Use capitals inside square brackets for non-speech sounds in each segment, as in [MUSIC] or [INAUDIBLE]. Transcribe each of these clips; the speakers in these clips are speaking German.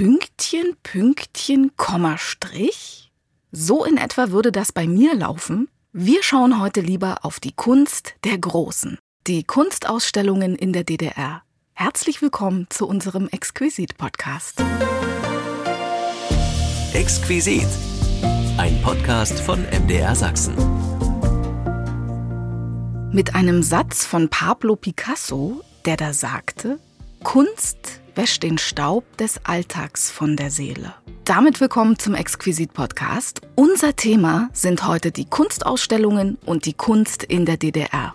Pünktchen, Pünktchen, Komma, Strich? So in etwa würde das bei mir laufen. Wir schauen heute lieber auf die Kunst der Großen, die Kunstausstellungen in der DDR. Herzlich willkommen zu unserem Exquisit-Podcast. Exquisit, ein Podcast von MDR Sachsen. Mit einem Satz von Pablo Picasso, der da sagte, Kunst wäscht den Staub des Alltags von der Seele. Damit willkommen zum Exquisit Podcast. Unser Thema sind heute die Kunstausstellungen und die Kunst in der DDR.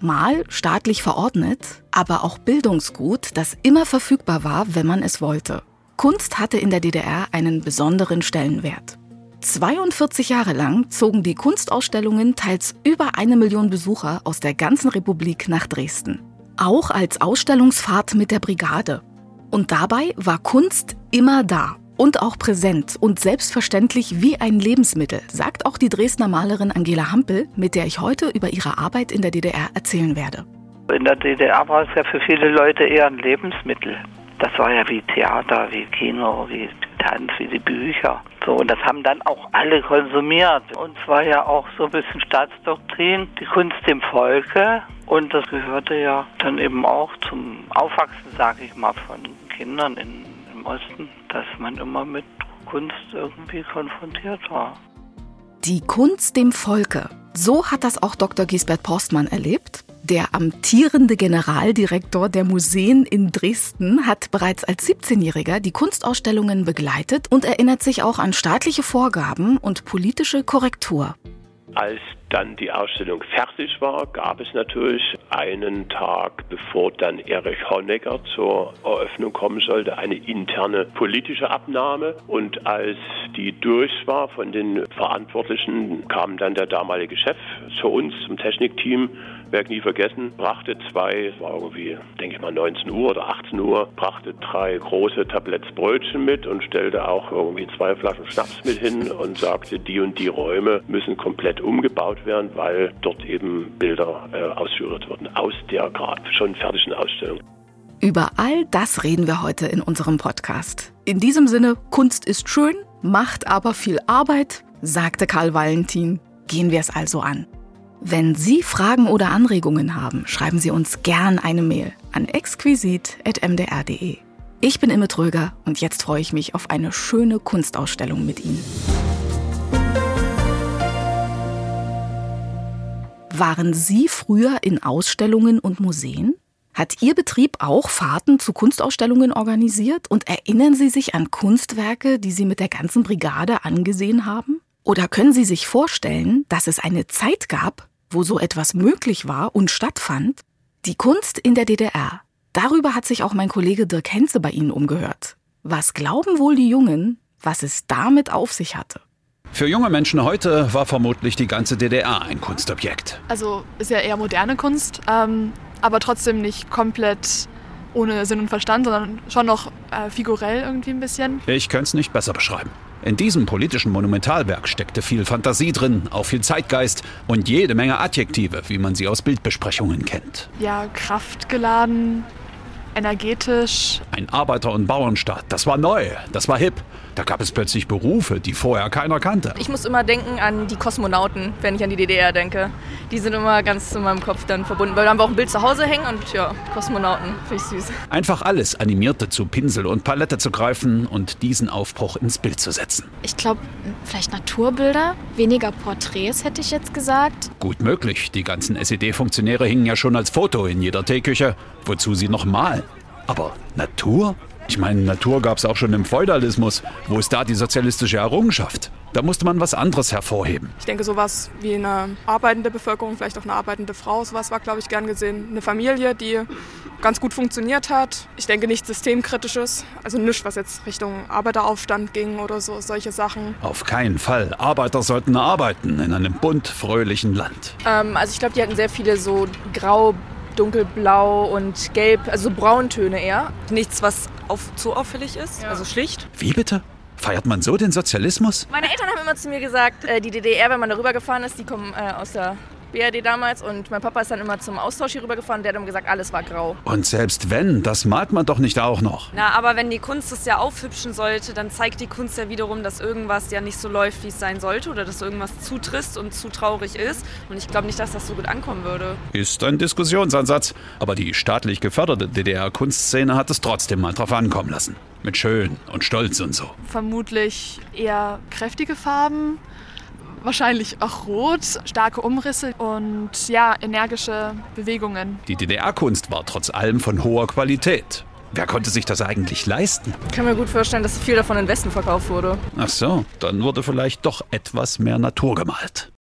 Mal staatlich verordnet, aber auch Bildungsgut, das immer verfügbar war, wenn man es wollte. Kunst hatte in der DDR einen besonderen Stellenwert. 42 Jahre lang zogen die Kunstausstellungen teils über eine Million Besucher aus der ganzen Republik nach Dresden auch als Ausstellungsfahrt mit der Brigade. Und dabei war Kunst immer da und auch präsent und selbstverständlich wie ein Lebensmittel, sagt auch die Dresdner Malerin Angela Hampel, mit der ich heute über ihre Arbeit in der DDR erzählen werde. In der DDR war es ja für viele Leute eher ein Lebensmittel. Das war ja wie Theater, wie Kino, wie Tanz, wie die Bücher. So, und das haben dann auch alle konsumiert. Und es war ja auch so ein bisschen Staatsdoktrin, die Kunst dem Volke. Und das gehörte ja dann eben auch zum Aufwachsen, sage ich mal, von Kindern in, im Osten, dass man immer mit Kunst irgendwie konfrontiert war. Die Kunst dem Volke. So hat das auch Dr. Gisbert Postmann erlebt. Der amtierende Generaldirektor der Museen in Dresden hat bereits als 17-Jähriger die Kunstausstellungen begleitet und erinnert sich auch an staatliche Vorgaben und politische Korrektur. Als dann die Ausstellung fertig war, gab es natürlich einen Tag, bevor dann Erich Honecker zur Eröffnung kommen sollte, eine interne politische Abnahme. Und als die durch war von den Verantwortlichen, kam dann der damalige Chef zu uns, zum Technikteam werde nie vergessen, brachte zwei, war irgendwie, denke ich mal 19 Uhr oder 18 Uhr, brachte drei große Tabletts Brötchen mit und stellte auch irgendwie zwei Flaschen Schnaps mit hin und sagte, die und die Räume müssen komplett umgebaut werden, weil dort eben Bilder äh, ausgeführt wurden aus der gerade schon fertigen Ausstellung. Über all das reden wir heute in unserem Podcast. In diesem Sinne, Kunst ist schön, macht aber viel Arbeit, sagte Karl Valentin. Gehen wir es also an. Wenn Sie Fragen oder Anregungen haben, schreiben Sie uns gern eine Mail an exquisit.mdr.de. Ich bin Imme Tröger und jetzt freue ich mich auf eine schöne Kunstausstellung mit Ihnen. Waren Sie früher in Ausstellungen und Museen? Hat Ihr Betrieb auch Fahrten zu Kunstausstellungen organisiert und erinnern Sie sich an Kunstwerke, die Sie mit der ganzen Brigade angesehen haben? Oder können Sie sich vorstellen, dass es eine Zeit gab, wo so etwas möglich war und stattfand? Die Kunst in der DDR. Darüber hat sich auch mein Kollege Dirk Henze bei Ihnen umgehört. Was glauben wohl die Jungen, was es damit auf sich hatte? Für junge Menschen heute war vermutlich die ganze DDR ein Kunstobjekt. Also ist ja eher moderne Kunst, ähm, aber trotzdem nicht komplett ohne Sinn und Verstand, sondern schon noch äh, figurell irgendwie ein bisschen. Ich könnte es nicht besser beschreiben. In diesem politischen Monumentalwerk steckte viel Fantasie drin, auch viel Zeitgeist und jede Menge Adjektive, wie man sie aus Bildbesprechungen kennt. Ja, kraftgeladen, energetisch. Ein Arbeiter- und Bauernstaat, das war neu, das war hip. Da gab es plötzlich Berufe, die vorher keiner kannte. Ich muss immer denken an die Kosmonauten, wenn ich an die DDR denke. Die sind immer ganz in meinem Kopf dann verbunden, weil da haben wir auch ein Bild zu Hause hängen und ja, Kosmonauten, finde ich süß. Einfach alles Animierte zu Pinsel und Palette zu greifen und diesen Aufbruch ins Bild zu setzen. Ich glaube, vielleicht Naturbilder, weniger Porträts hätte ich jetzt gesagt. Gut möglich, die ganzen SED-Funktionäre hingen ja schon als Foto in jeder Teeküche, wozu sie noch malen. Aber Natur? Ich meine, Natur gab es auch schon im Feudalismus. Wo ist da die sozialistische Errungenschaft? Da musste man was anderes hervorheben. Ich denke, sowas wie eine arbeitende Bevölkerung, vielleicht auch eine arbeitende Frau, sowas war, glaube ich, gern gesehen. Eine Familie, die ganz gut funktioniert hat. Ich denke, nichts Systemkritisches, also nichts, was jetzt Richtung Arbeiteraufstand ging oder so, solche Sachen. Auf keinen Fall. Arbeiter sollten arbeiten in einem bunt fröhlichen Land. Ähm, also ich glaube, die hatten sehr viele so grau dunkelblau und gelb, also Brauntöne eher. Nichts, was auf, zu auffällig ist, ja. also schlicht. Wie bitte? Feiert man so den Sozialismus? Meine Eltern haben immer zu mir gesagt, äh, die DDR, wenn man darüber gefahren ist, die kommen äh, aus der BRD damals. Und mein Papa ist dann immer zum Austausch hier rübergefahren. Der hat immer gesagt, alles war grau. Und selbst wenn, das malt man doch nicht auch noch. Na, aber wenn die Kunst es ja aufhübschen sollte, dann zeigt die Kunst ja wiederum, dass irgendwas ja nicht so läuft, wie es sein sollte oder dass irgendwas zu trist und zu traurig ist. Und ich glaube nicht, dass das so gut ankommen würde. Ist ein Diskussionsansatz. Aber die staatlich geförderte DDR-Kunstszene hat es trotzdem mal drauf ankommen lassen. Mit Schön und Stolz und so. Vermutlich eher kräftige Farben, wahrscheinlich auch rot, starke Umrisse und ja, energische Bewegungen. Die DDR-Kunst war trotz allem von hoher Qualität. Wer konnte sich das eigentlich leisten? Ich kann mir gut vorstellen, dass viel davon in Westen verkauft wurde. Ach so, dann wurde vielleicht doch etwas mehr Natur gemalt.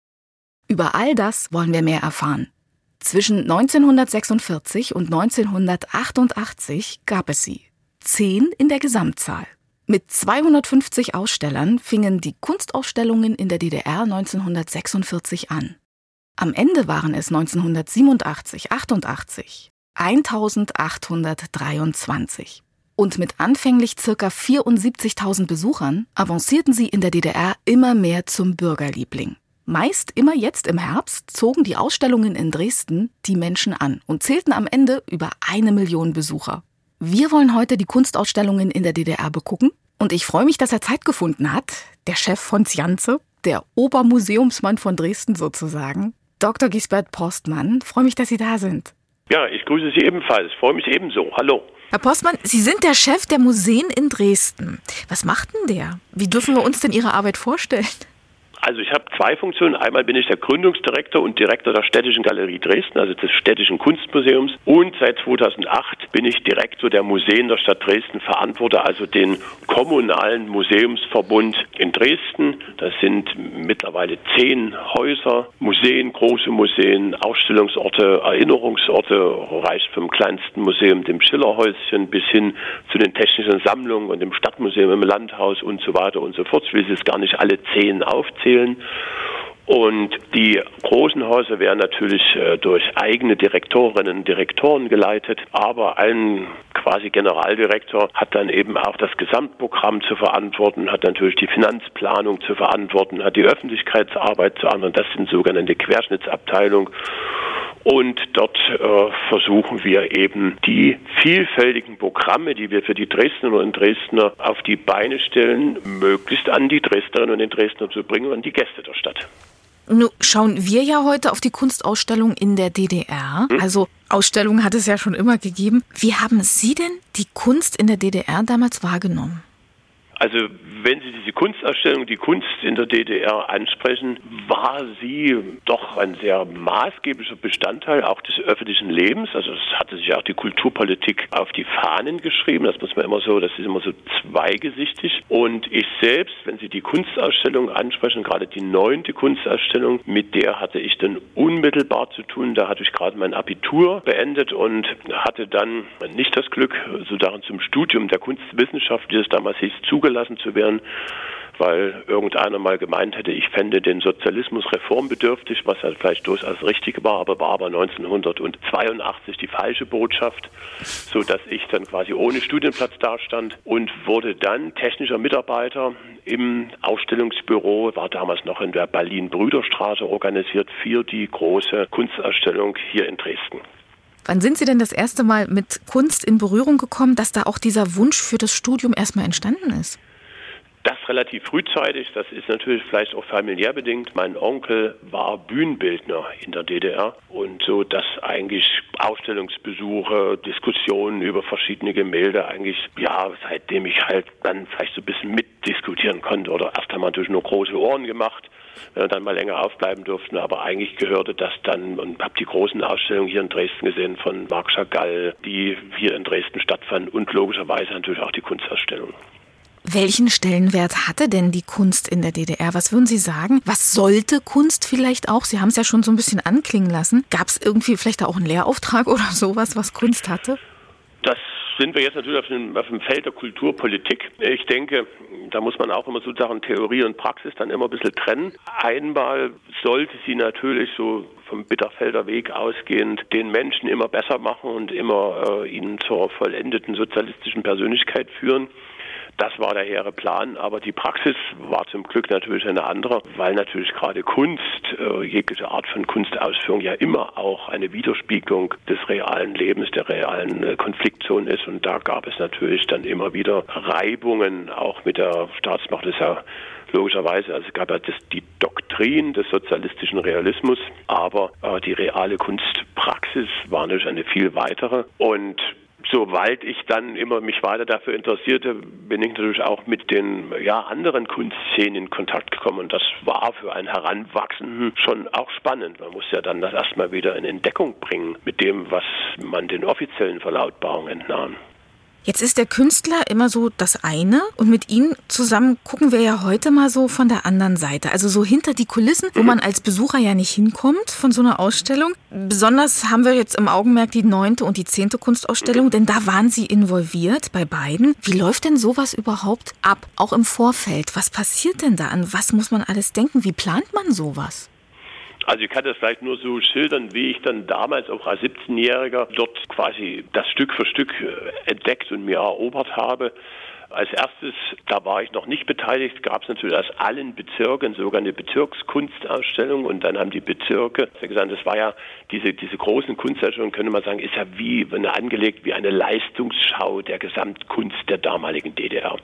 Über all das wollen wir mehr erfahren. Zwischen 1946 und 1988 gab es sie. Zehn in der Gesamtzahl. Mit 250 Ausstellern fingen die Kunstausstellungen in der DDR 1946 an. Am Ende waren es 1987, 88 1823. Und mit anfänglich ca. 74.000 Besuchern avancierten sie in der DDR immer mehr zum Bürgerliebling. Meist immer jetzt im Herbst zogen die Ausstellungen in Dresden die Menschen an und zählten am Ende über eine Million Besucher. Wir wollen heute die Kunstausstellungen in der DDR begucken und ich freue mich, dass er Zeit gefunden hat, der Chef von Zjanze, der Obermuseumsmann von Dresden sozusagen, Dr. Gisbert Postmann. Freue mich, dass Sie da sind. Ja, ich grüße Sie ebenfalls. Freue mich ebenso. Hallo. Herr Postmann, Sie sind der Chef der Museen in Dresden. Was macht denn der? Wie dürfen wir uns denn Ihre Arbeit vorstellen? Also ich habe zwei Funktionen. Einmal bin ich der Gründungsdirektor und Direktor der Städtischen Galerie Dresden, also des Städtischen Kunstmuseums. Und seit 2008 bin ich Direktor der Museen der Stadt Dresden, verantworte also den kommunalen Museumsverbund in Dresden. Das sind mittlerweile zehn Häuser, Museen, große Museen, Ausstellungsorte, Erinnerungsorte, reicht vom kleinsten Museum, dem Schillerhäuschen, bis hin zu den technischen Sammlungen und dem Stadtmuseum im Landhaus und so weiter und so fort. Ich will jetzt gar nicht alle zehn aufzählen. Und die großen Häuser werden natürlich äh, durch eigene Direktorinnen und Direktoren geleitet, aber ein quasi Generaldirektor hat dann eben auch das Gesamtprogramm zu verantworten, hat natürlich die Finanzplanung zu verantworten, hat die Öffentlichkeitsarbeit zu verantworten. Das sind sogenannte Querschnittsabteilung. Und dort äh, versuchen wir eben die vielfältigen Programme, die wir für die Dresdner und Dresdner auf die Beine stellen, möglichst an die Dresdnerinnen und den Dresdner zu bringen und an die Gäste der Stadt. Nun schauen wir ja heute auf die Kunstausstellung in der DDR. Hm? Also Ausstellungen hat es ja schon immer gegeben. Wie haben Sie denn die Kunst in der DDR damals wahrgenommen? Also wenn Sie diese Kunstausstellung, die Kunst in der DDR ansprechen, war sie doch ein sehr maßgeblicher Bestandteil auch des öffentlichen Lebens. Also es hatte sich auch die Kulturpolitik auf die Fahnen geschrieben. Das muss man immer so, das ist immer so zweigesichtig. Und ich selbst, wenn Sie die Kunstausstellung ansprechen, gerade die neunte Kunstausstellung, mit der hatte ich dann unmittelbar zu tun. Da hatte ich gerade mein Abitur beendet und hatte dann nicht das Glück, so darin zum Studium der Kunstwissenschaft, wie es damals hieß, zugelassen zugelassen zu werden, weil irgendeiner mal gemeint hätte, ich fände den Sozialismus reformbedürftig, was ja vielleicht durchaus richtig war, aber war aber 1982 die falsche Botschaft, so dass ich dann quasi ohne Studienplatz dastand und wurde dann technischer Mitarbeiter im Ausstellungsbüro, war damals noch in der Berlin-Brüderstraße organisiert für die große Kunstausstellung hier in Dresden. Wann sind Sie denn das erste Mal mit Kunst in Berührung gekommen, dass da auch dieser Wunsch für das Studium erstmal entstanden ist? Das relativ frühzeitig, das ist natürlich vielleicht auch familiär bedingt. Mein Onkel war Bühnenbildner in der DDR und so, dass eigentlich Ausstellungsbesuche, Diskussionen über verschiedene Gemälde eigentlich, ja, seitdem ich halt dann vielleicht so ein bisschen mitdiskutieren konnte oder erst einmal durch nur große Ohren gemacht äh, dann mal länger aufbleiben durften. Aber eigentlich gehörte das dann und habe die großen Ausstellungen hier in Dresden gesehen von Marc Chagall, die hier in Dresden stattfanden und logischerweise natürlich auch die Kunstausstellung. Welchen Stellenwert hatte denn die Kunst in der DDR? Was würden Sie sagen? Was sollte Kunst vielleicht auch? Sie haben es ja schon so ein bisschen anklingen lassen. Gab es irgendwie vielleicht auch einen Lehrauftrag [LAUGHS] oder sowas, was Kunst hatte? Das sind wir jetzt natürlich auf dem, auf dem Feld der Kulturpolitik. Ich denke, da muss man auch immer sozusagen Theorie und Praxis dann immer ein bisschen trennen. Einmal sollte sie natürlich so vom Bitterfelder Weg ausgehend den Menschen immer besser machen und immer äh, ihnen zur vollendeten sozialistischen Persönlichkeit führen. Das war der hehre Plan, aber die Praxis war zum Glück natürlich eine andere, weil natürlich gerade Kunst, äh, jegliche Art von Kunstausführung ja immer auch eine Widerspiegelung des realen Lebens, der realen äh, Konfliktzone ist. Und da gab es natürlich dann immer wieder Reibungen, auch mit der Staatsmacht. Ist ja logischerweise, also es gab ja das, die Doktrin des sozialistischen Realismus, aber äh, die reale Kunstpraxis war natürlich eine viel weitere. Und Soweit ich dann immer mich weiter dafür interessierte, bin ich natürlich auch mit den ja, anderen Kunstszenen in Kontakt gekommen. Und das war für einen Heranwachsenden schon auch spannend. Man muss ja dann das erstmal wieder in Entdeckung bringen mit dem, was man den offiziellen Verlautbarungen entnahm. Jetzt ist der Künstler immer so das eine und mit ihm zusammen gucken wir ja heute mal so von der anderen Seite, also so hinter die Kulissen, wo man als Besucher ja nicht hinkommt von so einer Ausstellung. Besonders haben wir jetzt im Augenmerk die neunte und die zehnte Kunstausstellung, denn da waren Sie involviert bei beiden. Wie läuft denn sowas überhaupt ab, auch im Vorfeld? Was passiert denn da? An was muss man alles denken? Wie plant man sowas? Also ich kann das vielleicht nur so schildern, wie ich dann damals auch als 17-Jähriger dort quasi das Stück für Stück äh, entdeckt und mir erobert habe. Als erstes, da war ich noch nicht beteiligt, gab es natürlich aus allen Bezirken sogar eine Bezirkskunstausstellung und dann haben die Bezirke gesagt, das war ja diese, diese großen Kunstausstellungen, könnte man sagen, ist ja wie eine, angelegt wie eine Leistungsschau der Gesamtkunst der damaligen DDR.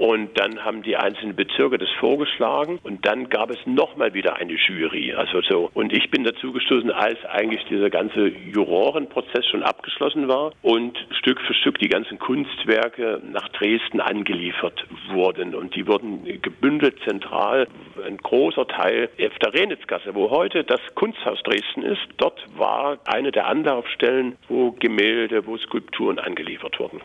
Und dann haben die einzelnen Bezirke das vorgeschlagen und dann gab es nochmal wieder eine Jury. Also so. Und ich bin dazu gestoßen, als eigentlich dieser ganze Jurorenprozess schon abgeschlossen war und Stück für Stück die ganzen Kunstwerke nach Dresden angeliefert wurden. Und die wurden gebündelt zentral. Ein großer Teil auf der Renitzgasse, wo heute das Kunsthaus Dresden ist, dort war eine der Anlaufstellen, wo Gemälde, wo Skulpturen angeliefert wurden.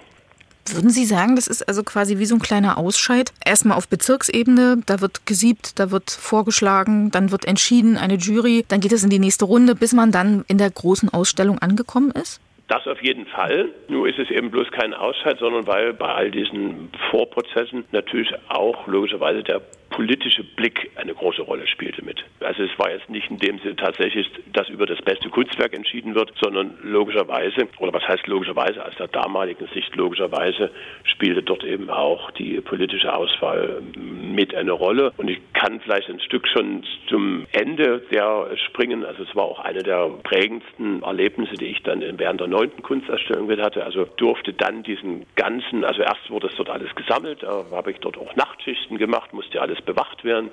Würden Sie sagen, das ist also quasi wie so ein kleiner Ausscheid? Erstmal auf Bezirksebene, da wird gesiebt, da wird vorgeschlagen, dann wird entschieden, eine Jury, dann geht es in die nächste Runde, bis man dann in der großen Ausstellung angekommen ist? Das auf jeden Fall. Nur ist es eben bloß kein Ausscheid, sondern weil bei all diesen Vorprozessen natürlich auch logischerweise der politische Blick eine große Rolle spielte mit. Also es war jetzt nicht in dem Sinne tatsächlich, dass über das beste Kunstwerk entschieden wird, sondern logischerweise, oder was heißt logischerweise, aus der damaligen Sicht logischerweise, spielte dort eben auch die politische Auswahl mit eine Rolle. Und ich kann vielleicht ein Stück schon zum Ende der springen. Also es war auch eine der prägendsten Erlebnisse, die ich dann während der neunten Kunstausstellung mit hatte. Also durfte dann diesen ganzen, also erst wurde es dort alles gesammelt, da habe ich dort auch Nachtschichten gemacht, musste alles bewacht werden.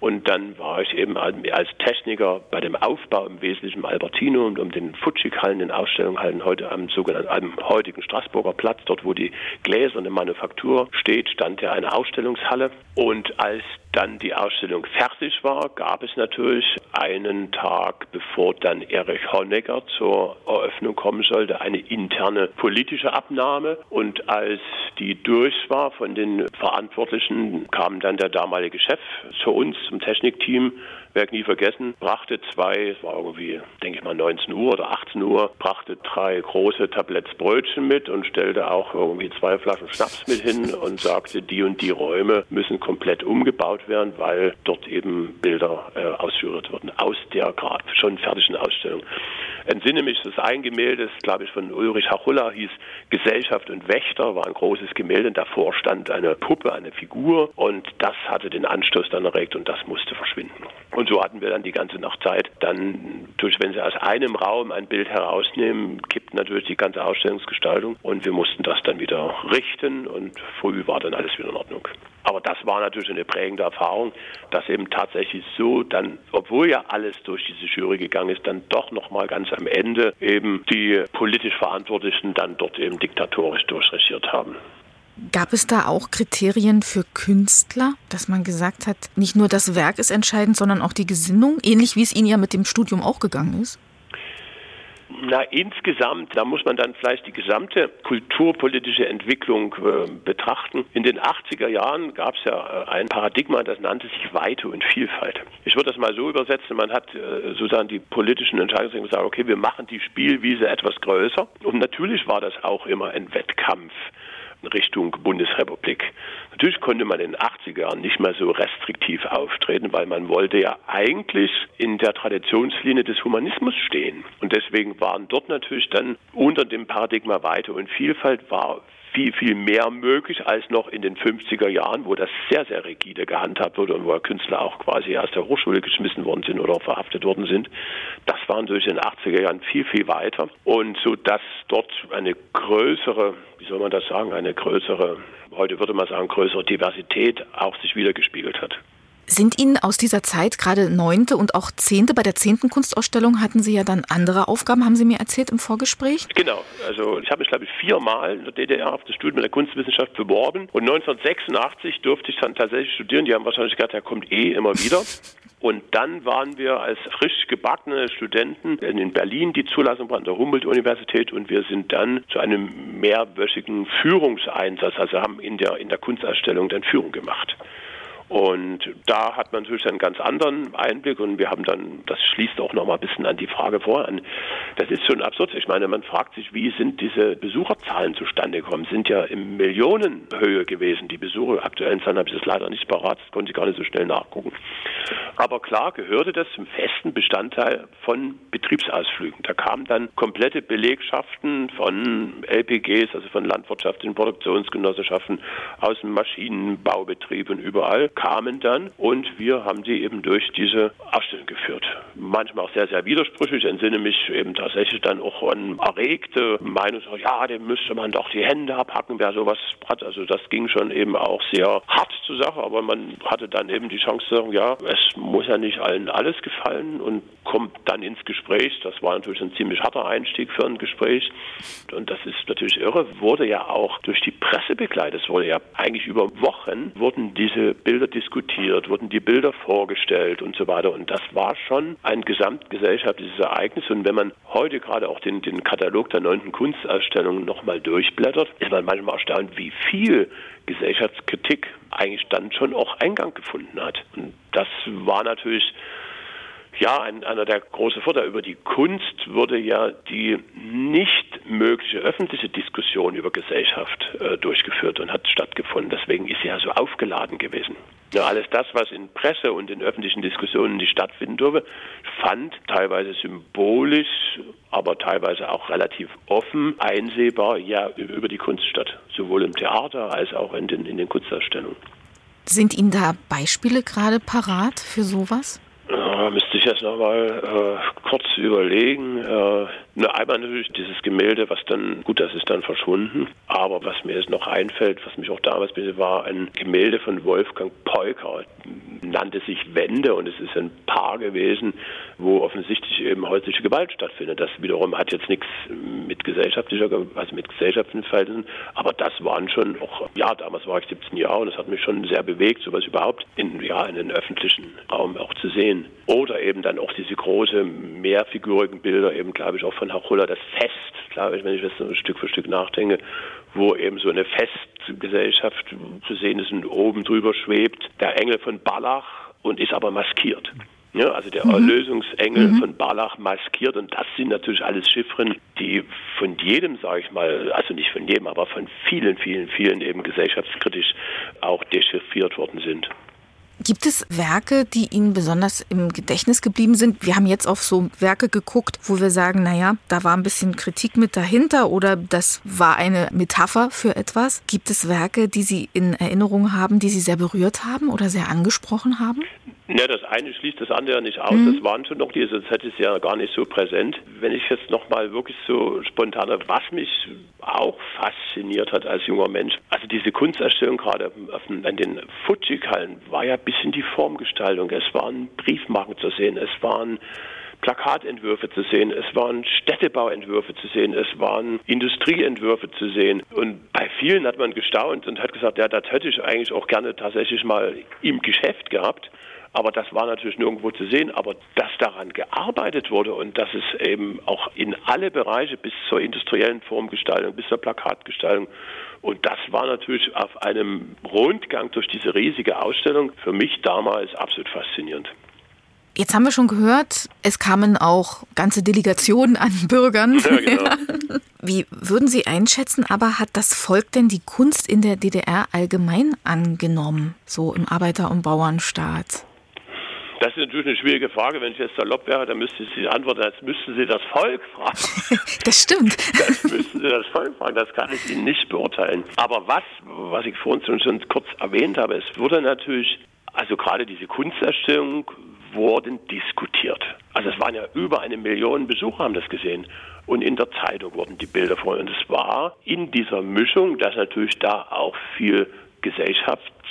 Und dann war ich eben als Techniker bei dem Aufbau im Wesentlichen Albertino und um den Futschik-Hallen, den Ausstellungshallen heute am sogenannten, am heutigen Straßburger Platz, dort wo die gläserne Manufaktur steht, stand ja eine Ausstellungshalle. Und als dann die Ausstellung fertig war, gab es natürlich einen Tag, bevor dann Erich Honecker zur Eröffnung kommen sollte, eine interne politische Abnahme. Und als die durch war von den Verantwortlichen, kam dann der damalige Chef zu uns zum Technikteam werde nie vergessen, brachte zwei, es war irgendwie, denke ich mal 19 Uhr oder 18 Uhr, brachte drei große Tabletts Brötchen mit und stellte auch irgendwie zwei Flaschen Schnaps mit hin und sagte, die und die Räume müssen komplett umgebaut werden, weil dort eben Bilder äh, ausgeführt wurden aus der schon fertigen Ausstellung. Entsinne mich, das ein Gemälde, das glaube ich von Ulrich Hachulla hieß Gesellschaft und Wächter, war ein großes Gemälde und davor stand eine Puppe, eine Figur und das hatte den Anstoß dann erregt und das musste verschwinden. Und so hatten wir dann die ganze Nacht Zeit. Dann, durch, wenn Sie aus einem Raum ein Bild herausnehmen, kippt natürlich die ganze Ausstellungsgestaltung und wir mussten das dann wieder richten und früh war dann alles wieder in Ordnung. Aber das war natürlich eine prägende Erfahrung, dass eben tatsächlich so dann, obwohl ja alles durch diese Jury gegangen ist, dann doch nochmal ganz am Ende eben die politisch Verantwortlichen dann dort eben diktatorisch durchregiert haben. Gab es da auch Kriterien für Künstler, dass man gesagt hat, nicht nur das Werk ist entscheidend, sondern auch die Gesinnung, ähnlich wie es Ihnen ja mit dem Studium auch gegangen ist? Na, insgesamt, da muss man dann vielleicht die gesamte kulturpolitische Entwicklung äh, betrachten. In den 80er Jahren gab es ja äh, ein Paradigma, das nannte sich Weite und Vielfalt. Ich würde das mal so übersetzen, man hat äh, sozusagen die politischen Entscheidungen gesagt, okay, wir machen die Spielwiese etwas größer. Und natürlich war das auch immer ein Wettkampf Richtung Bundesrepublik. Natürlich konnte man in den 80er Jahren nicht mehr so restriktiv auftreten, weil man wollte ja eigentlich in der Traditionslinie des Humanismus stehen. Und deswegen waren dort natürlich dann unter dem Paradigma Weite und Vielfalt war viel, viel mehr möglich als noch in den 50er Jahren, wo das sehr, sehr rigide gehandhabt wurde und wo Künstler auch quasi aus der Hochschule geschmissen worden sind oder verhaftet worden sind. Das war natürlich in den 80er Jahren viel, viel weiter. Und so dass dort eine größere, wie soll man das sagen, eine größere, heute würde man sagen, größere Diversität auch sich wiedergespiegelt hat. Sind Ihnen aus dieser Zeit, gerade neunte und auch zehnte, bei der zehnten Kunstausstellung hatten Sie ja dann andere Aufgaben, haben Sie mir erzählt im Vorgespräch? Genau, also ich habe mich, glaube ich, viermal in der DDR auf das Studium der Kunstwissenschaft beworben und 1986 durfte ich dann tatsächlich studieren. Die haben wahrscheinlich gedacht, er kommt eh immer wieder. [LAUGHS] Und dann waren wir als frisch gebackene Studenten in Berlin die Zulassung an der Humboldt-Universität und wir sind dann zu einem mehrwöchigen Führungseinsatz, also haben in der, in der Kunstausstellung dann Führung gemacht. Und da hat man natürlich einen ganz anderen Einblick und wir haben dann, das schließt auch nochmal ein bisschen an die Frage vor an. Das ist schon absurd. Ich meine, man fragt sich, wie sind diese Besucherzahlen zustande gekommen? Sind ja in Millionenhöhe gewesen. Die Besuche, aktuellen Zahlen habe ich das leider nicht parat, das konnte ich gar nicht so schnell nachgucken. Aber klar gehörte das zum festen Bestandteil von Betriebsausflügen. Da kamen dann komplette Belegschaften von LPGs, also von landwirtschaftlichen Produktionsgenossenschaften, aus dem Maschinenbaubetrieb und überall kamen dann und wir haben sie eben durch diese Ausstellung geführt. Manchmal auch sehr, sehr widersprüchlich. Ich entsinne mich eben tatsächlich dann auch an erregte Meinungen, so, ja, dem müsste man doch die Hände abhacken, wer sowas hat. Also das ging schon eben auch sehr hart zur Sache, aber man hatte dann eben die Chance zu sagen, ja, es muss ja nicht allen alles gefallen und kommt dann ins Gespräch. Das war natürlich ein ziemlich harter Einstieg für ein Gespräch. Und das ist natürlich irre, wurde ja auch durch die Presse begleitet. Es wurde ja eigentlich über Wochen wurden diese Bilder diskutiert, wurden die Bilder vorgestellt und so weiter. Und das war schon ein gesamtgesellschaftliches Ereignis. Und wenn man heute gerade auch den, den Katalog der neunten Kunstausstellung nochmal durchblättert, ist man manchmal erstaunt, wie viel Gesellschaftskritik eigentlich dann schon auch Eingang gefunden hat. Und das war natürlich ja, ein, einer der großen Vorteile. Über die Kunst wurde ja die nicht mögliche öffentliche Diskussion über Gesellschaft äh, durchgeführt und hat stattgefunden. Deswegen ist sie ja so aufgeladen gewesen. Ja, alles das, was in Presse und in öffentlichen Diskussionen nicht stattfinden durfte, fand teilweise symbolisch, aber teilweise auch relativ offen einsehbar ja über die Kunst statt. Sowohl im Theater als auch in den, in den Kunstausstellungen. Sind Ihnen da Beispiele gerade parat für sowas? Ja, müsste ich jetzt nochmal äh, kurz überlegen. Äh, na, einmal natürlich dieses Gemälde, was dann, gut, das ist dann verschwunden. Aber was mir jetzt noch einfällt, was mich auch damals bitte war, ein Gemälde von Wolfgang Peuker, nannte sich Wende und es ist ein Paar gewesen, wo offensichtlich eben häusliche Gewalt stattfindet. Das wiederum hat jetzt nichts mit gesellschaftlicher, also mit gesellschaftlichen Verhältnissen, aber das waren schon auch, ja, damals war ich 17 Jahre und das hat mich schon sehr bewegt, sowas überhaupt in, ja, in den öffentlichen Raum auch zu sehen. Oder eben dann auch diese große, mehrfigurigen Bilder, eben glaube ich auch von Hachulla, das Fest, glaube ich, wenn ich das so Stück für Stück nachdenke, wo eben so eine Festgesellschaft zu sehen ist und oben drüber schwebt der Engel von Ballach und ist aber maskiert. Ja, also der mhm. Erlösungsengel mhm. von Barlach maskiert und das sind natürlich alles Chiffren, die von jedem, sage ich mal, also nicht von jedem, aber von vielen, vielen, vielen eben gesellschaftskritisch auch dechiffriert worden sind. Gibt es Werke, die Ihnen besonders im Gedächtnis geblieben sind? Wir haben jetzt auf so Werke geguckt, wo wir sagen, naja, da war ein bisschen Kritik mit dahinter oder das war eine Metapher für etwas. Gibt es Werke, die Sie in Erinnerung haben, die Sie sehr berührt haben oder sehr angesprochen haben? Ja, das eine schließt das andere nicht aus. Mhm. Das waren schon noch die, sonst hätte ich es ja gar nicht so präsent. Wenn ich jetzt nochmal wirklich so spontan, was mich auch fasziniert hat als junger Mensch, also diese Kunsterstellung gerade an den Fujikallen war ja bisschen die Formgestaltung. Es waren Briefmarken zu sehen, es waren Plakatentwürfe zu sehen, es waren Städtebauentwürfe zu sehen, es waren Industrieentwürfe zu sehen. Und bei vielen hat man gestaunt und hat gesagt, ja, das hätte ich eigentlich auch gerne tatsächlich mal im Geschäft gehabt. Aber das war natürlich nirgendwo zu sehen. Aber dass daran gearbeitet wurde und dass es eben auch in alle Bereiche bis zur industriellen Formgestaltung, bis zur Plakatgestaltung und das war natürlich auf einem Rundgang durch diese riesige Ausstellung für mich damals absolut faszinierend. Jetzt haben wir schon gehört, es kamen auch ganze Delegationen an [LAUGHS] Bürgern. Ja, genau. [LAUGHS] Wie würden Sie einschätzen, aber hat das Volk denn die Kunst in der DDR allgemein angenommen, so im Arbeiter- und Bauernstaat? Das ist natürlich eine schwierige Frage. Wenn ich jetzt salopp wäre, dann müsste Sie antworten, als müssten Sie das Volk fragen. [LAUGHS] das stimmt. [LAUGHS] Das müssten Sie das Volk fragen, das kann ich Ihnen nicht beurteilen. Aber was, was ich vorhin schon kurz erwähnt habe, es wurde natürlich, also gerade diese Kunsterstellung wurden diskutiert. Also es waren ja über eine Million Besucher haben das gesehen. Und in der Zeitung wurden die Bilder vor. Und es war in dieser Mischung, dass natürlich da auch viel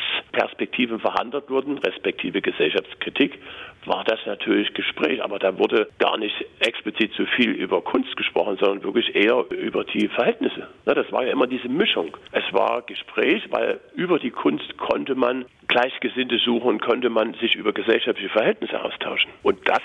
Gesellschaftsperspektiven verhandelt wurden, respektive Gesellschaftskritik, war das natürlich Gespräch. Aber da wurde gar nicht explizit so viel über Kunst gesprochen, sondern wirklich eher über die Verhältnisse. Das war ja immer diese Mischung. Es war Gespräch, weil über die Kunst konnte man Gleichgesinnte suchen konnte man sich über gesellschaftliche Verhältnisse austauschen. Und das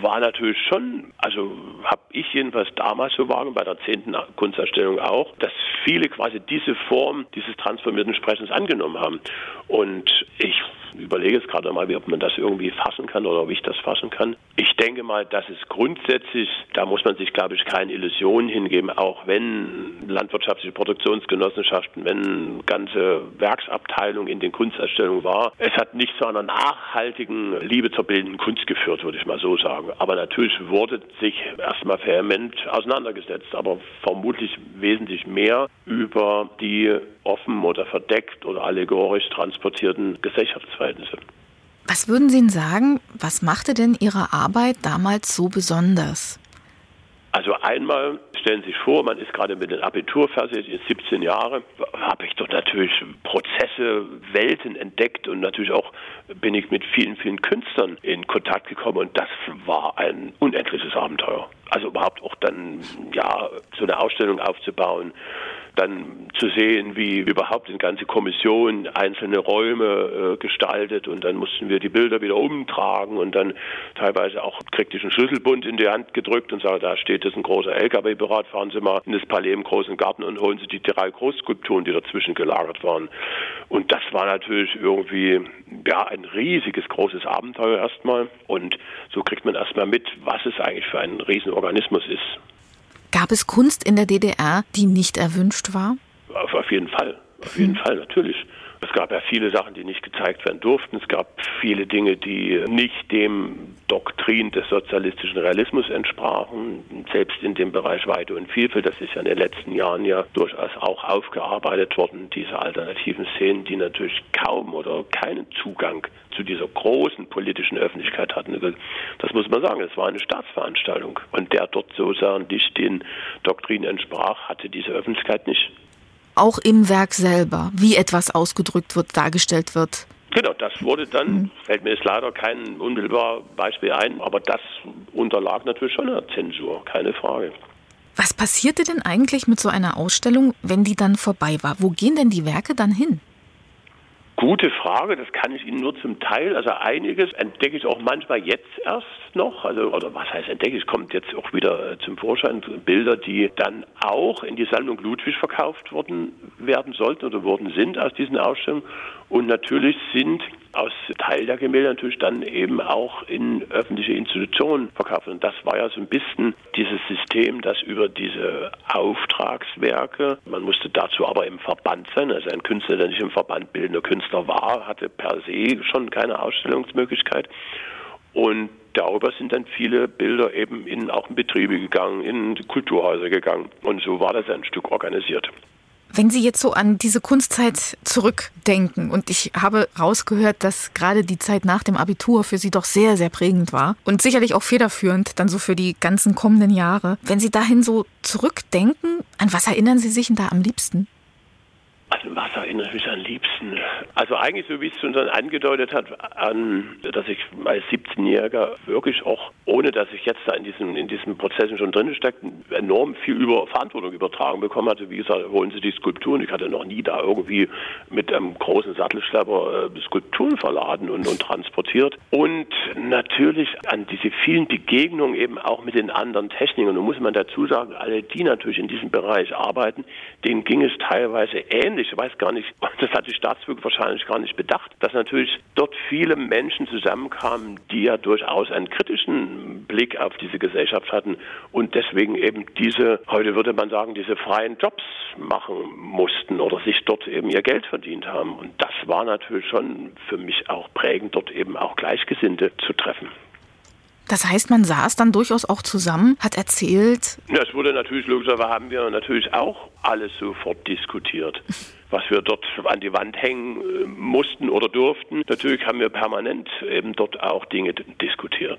war natürlich schon, also habe ich jedenfalls damals so wahrgenommen, bei der zehnten Kunstausstellung auch, dass viele quasi diese Form dieses transformierten Sprechens angenommen haben. Und ich überlege jetzt gerade mal, ob man das irgendwie fassen kann oder wie ich das fassen kann. Ich denke mal, dass es grundsätzlich, da muss man sich, glaube ich, keine Illusionen hingeben, auch wenn landwirtschaftliche Produktionsgenossenschaften, wenn ganze Werksabteilungen in den Kunstausstellungen war, es hat nicht zu einer nachhaltigen Liebe zur bildenden Kunst geführt, würde ich mal so sagen. Aber natürlich wurde sich erstmal vehement auseinandergesetzt, aber vermutlich wesentlich mehr über die offen oder verdeckt oder allegorisch transportierten Gesellschaftsverhältnisse. Was würden Sie denn sagen, was machte denn Ihre Arbeit damals so besonders? Also einmal stellen Sie sich vor, man ist gerade mit dem Abitur fertig, ist 17 Jahre, habe ich dort natürlich Prozesse, Welten entdeckt und natürlich auch bin ich mit vielen, vielen Künstlern in Kontakt gekommen und das war ein unendliches Abenteuer. Also überhaupt auch dann, ja, so eine Ausstellung aufzubauen, dann zu sehen, wie überhaupt eine ganze Kommission einzelne Räume äh, gestaltet und dann mussten wir die Bilder wieder umtragen und dann teilweise auch kriegte ich einen Schlüsselbund in die Hand gedrückt und sage, da steht jetzt ein großer LKW-Berat, fahren Sie mal in das Palais im großen Garten und holen Sie die drei Großskulpturen, die dazwischen gelagert waren. Und das war natürlich irgendwie ja ein riesiges, großes Abenteuer erstmal und so kriegt man erstmal mit, was es eigentlich für ein Riesenorganismus ist. Gab es Kunst in der DDR, die nicht erwünscht war? Auf, auf jeden Fall. Auf jeden Fall, natürlich. Es gab ja viele Sachen, die nicht gezeigt werden durften. Es gab viele Dinge, die nicht dem Doktrin des sozialistischen Realismus entsprachen. Selbst in dem Bereich Weite und Vielfalt, das ist ja in den letzten Jahren ja durchaus auch aufgearbeitet worden, diese alternativen Szenen, die natürlich kaum oder keinen Zugang zu dieser großen politischen Öffentlichkeit hatten. Das muss man sagen, es war eine Staatsveranstaltung. Und der dort sozusagen nicht den Doktrinen entsprach, hatte diese Öffentlichkeit nicht. Auch im Werk selber, wie etwas ausgedrückt wird, dargestellt wird. Genau, das wurde dann, mhm. fällt mir jetzt leider kein unmittelbar Beispiel ein, aber das unterlag natürlich schon einer Zensur, keine Frage. Was passierte denn eigentlich mit so einer Ausstellung, wenn die dann vorbei war? Wo gehen denn die Werke dann hin? Gute Frage, das kann ich Ihnen nur zum Teil. Also einiges entdecke ich auch manchmal jetzt erst noch. Also, oder was heißt entdecke ich, kommt jetzt auch wieder äh, zum Vorschein. Bilder, die dann auch in die Sammlung Ludwig verkauft worden werden sollten oder wurden sind aus diesen Ausstellungen. Und natürlich sind aus Teil der Gemälde natürlich dann eben auch in öffentliche Institutionen verkauft. Und das war ja so ein bisschen dieses System, das über diese Auftragswerke, man musste dazu aber im Verband sein, also ein Künstler, der nicht im Verband bildender Künstler war, hatte per se schon keine Ausstellungsmöglichkeit. Und darüber sind dann viele Bilder eben in auch in Betriebe gegangen, in Kulturhäuser gegangen. Und so war das ein Stück organisiert. Wenn Sie jetzt so an diese Kunstzeit zurückdenken und ich habe rausgehört, dass gerade die Zeit nach dem Abitur für Sie doch sehr, sehr prägend war und sicherlich auch federführend dann so für die ganzen kommenden Jahre. Wenn Sie dahin so zurückdenken, an was erinnern Sie sich denn da am liebsten? An was erinnere ich mich am liebsten? Also eigentlich, so wie es schon angedeutet hat, an, dass ich als 17-Jähriger wirklich auch, ohne dass ich jetzt da in diesen, in diesen Prozessen schon drin stecke, enorm viel über Verantwortung übertragen bekommen hatte. Wie gesagt, holen Sie die Skulpturen. Ich hatte noch nie da irgendwie mit einem großen Sattelschlepper äh, Skulpturen verladen und, und transportiert. Und natürlich an diese vielen Begegnungen eben auch mit den anderen Techniken. Und muss man dazu sagen, alle, die natürlich in diesem Bereich arbeiten, denen ging es teilweise ähnlich ich weiß gar nicht, [LAUGHS] das hat die Staatsbürger wahrscheinlich gar nicht bedacht, dass natürlich dort viele Menschen zusammenkamen, die ja durchaus einen kritischen Blick auf diese Gesellschaft hatten und deswegen eben diese, heute würde man sagen, diese freien Jobs machen mussten oder sich dort eben ihr Geld verdient haben. Und das war natürlich schon für mich auch prägend, dort eben auch Gleichgesinnte zu treffen. Das heißt, man saß dann durchaus auch zusammen, hat erzählt. Ja, es wurde natürlich, logischerweise haben wir natürlich auch alles sofort diskutiert. [LAUGHS] Was wir dort an die Wand hängen äh, mussten oder durften. Natürlich haben wir permanent eben dort auch Dinge diskutiert.